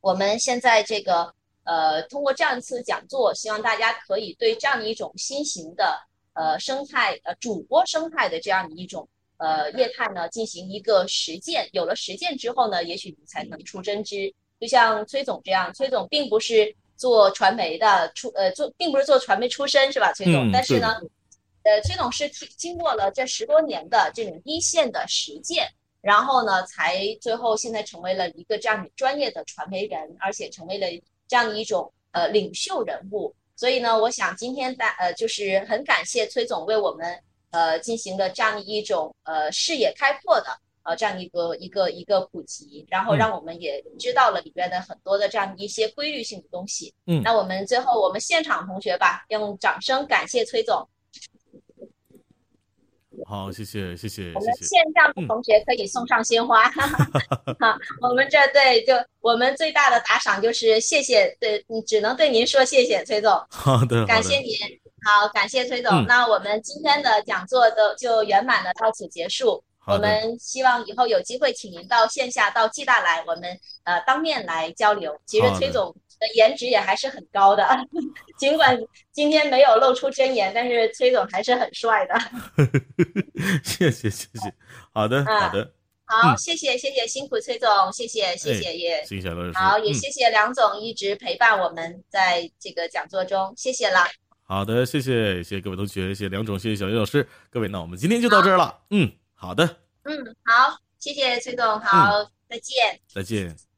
Speaker 1: 我们现在这个呃通过这样一次讲座，希望大家可以对这样的一种新型的呃生态呃主播生态的这样的一种呃业态呢进行一个实践。有了实践之后呢，也许你才能出真知。就像崔总这样，崔总并不是。做传媒的出呃做并不是做传媒出身是吧，崔总？但是呢，呃，崔总是经经过了这十多年的这种一线的实践，然后呢，才最后现在成为了一个这样专业的传媒人，而且成为了这样的一种呃领袖人物。所以呢，我想今天大呃就是很感谢崔总为我们呃进行的这样一种呃视野开阔的。呃，这样一个一个一个普及，然后让我们也知道了里边的很多的这样一些规律性的东西。
Speaker 2: 嗯，
Speaker 1: 那我们最后我们现场同学吧，用掌声感谢崔总。
Speaker 2: 好，谢谢谢谢。
Speaker 1: 我们线上的同学可以送上鲜花。好，我们这对就我们最大的打赏就是谢谢，对你只能对您说谢谢，崔总。
Speaker 2: 好的，
Speaker 1: 感谢您。好，感谢崔总。那我们今天的讲座都就圆满的到此结束。我们希望以后有机会请您到线下到暨大来，我们呃当面来交流。其实崔总的颜值也还是很高的，尽管今天没有露出真颜，但是崔总还是很帅的。
Speaker 2: 谢谢谢谢，好的好的，
Speaker 1: 好谢谢谢谢辛苦崔总，谢谢谢谢也
Speaker 2: 谢谢老师，
Speaker 1: 好也谢谢梁总一直陪伴我们在这个讲座中，谢谢了。
Speaker 2: 好的谢谢谢谢各位同学，谢谢梁总，谢谢小叶老师，各位那我们今天就到这儿了，嗯。好的，
Speaker 1: 嗯，好，谢谢崔总，好，再见，
Speaker 2: 再见。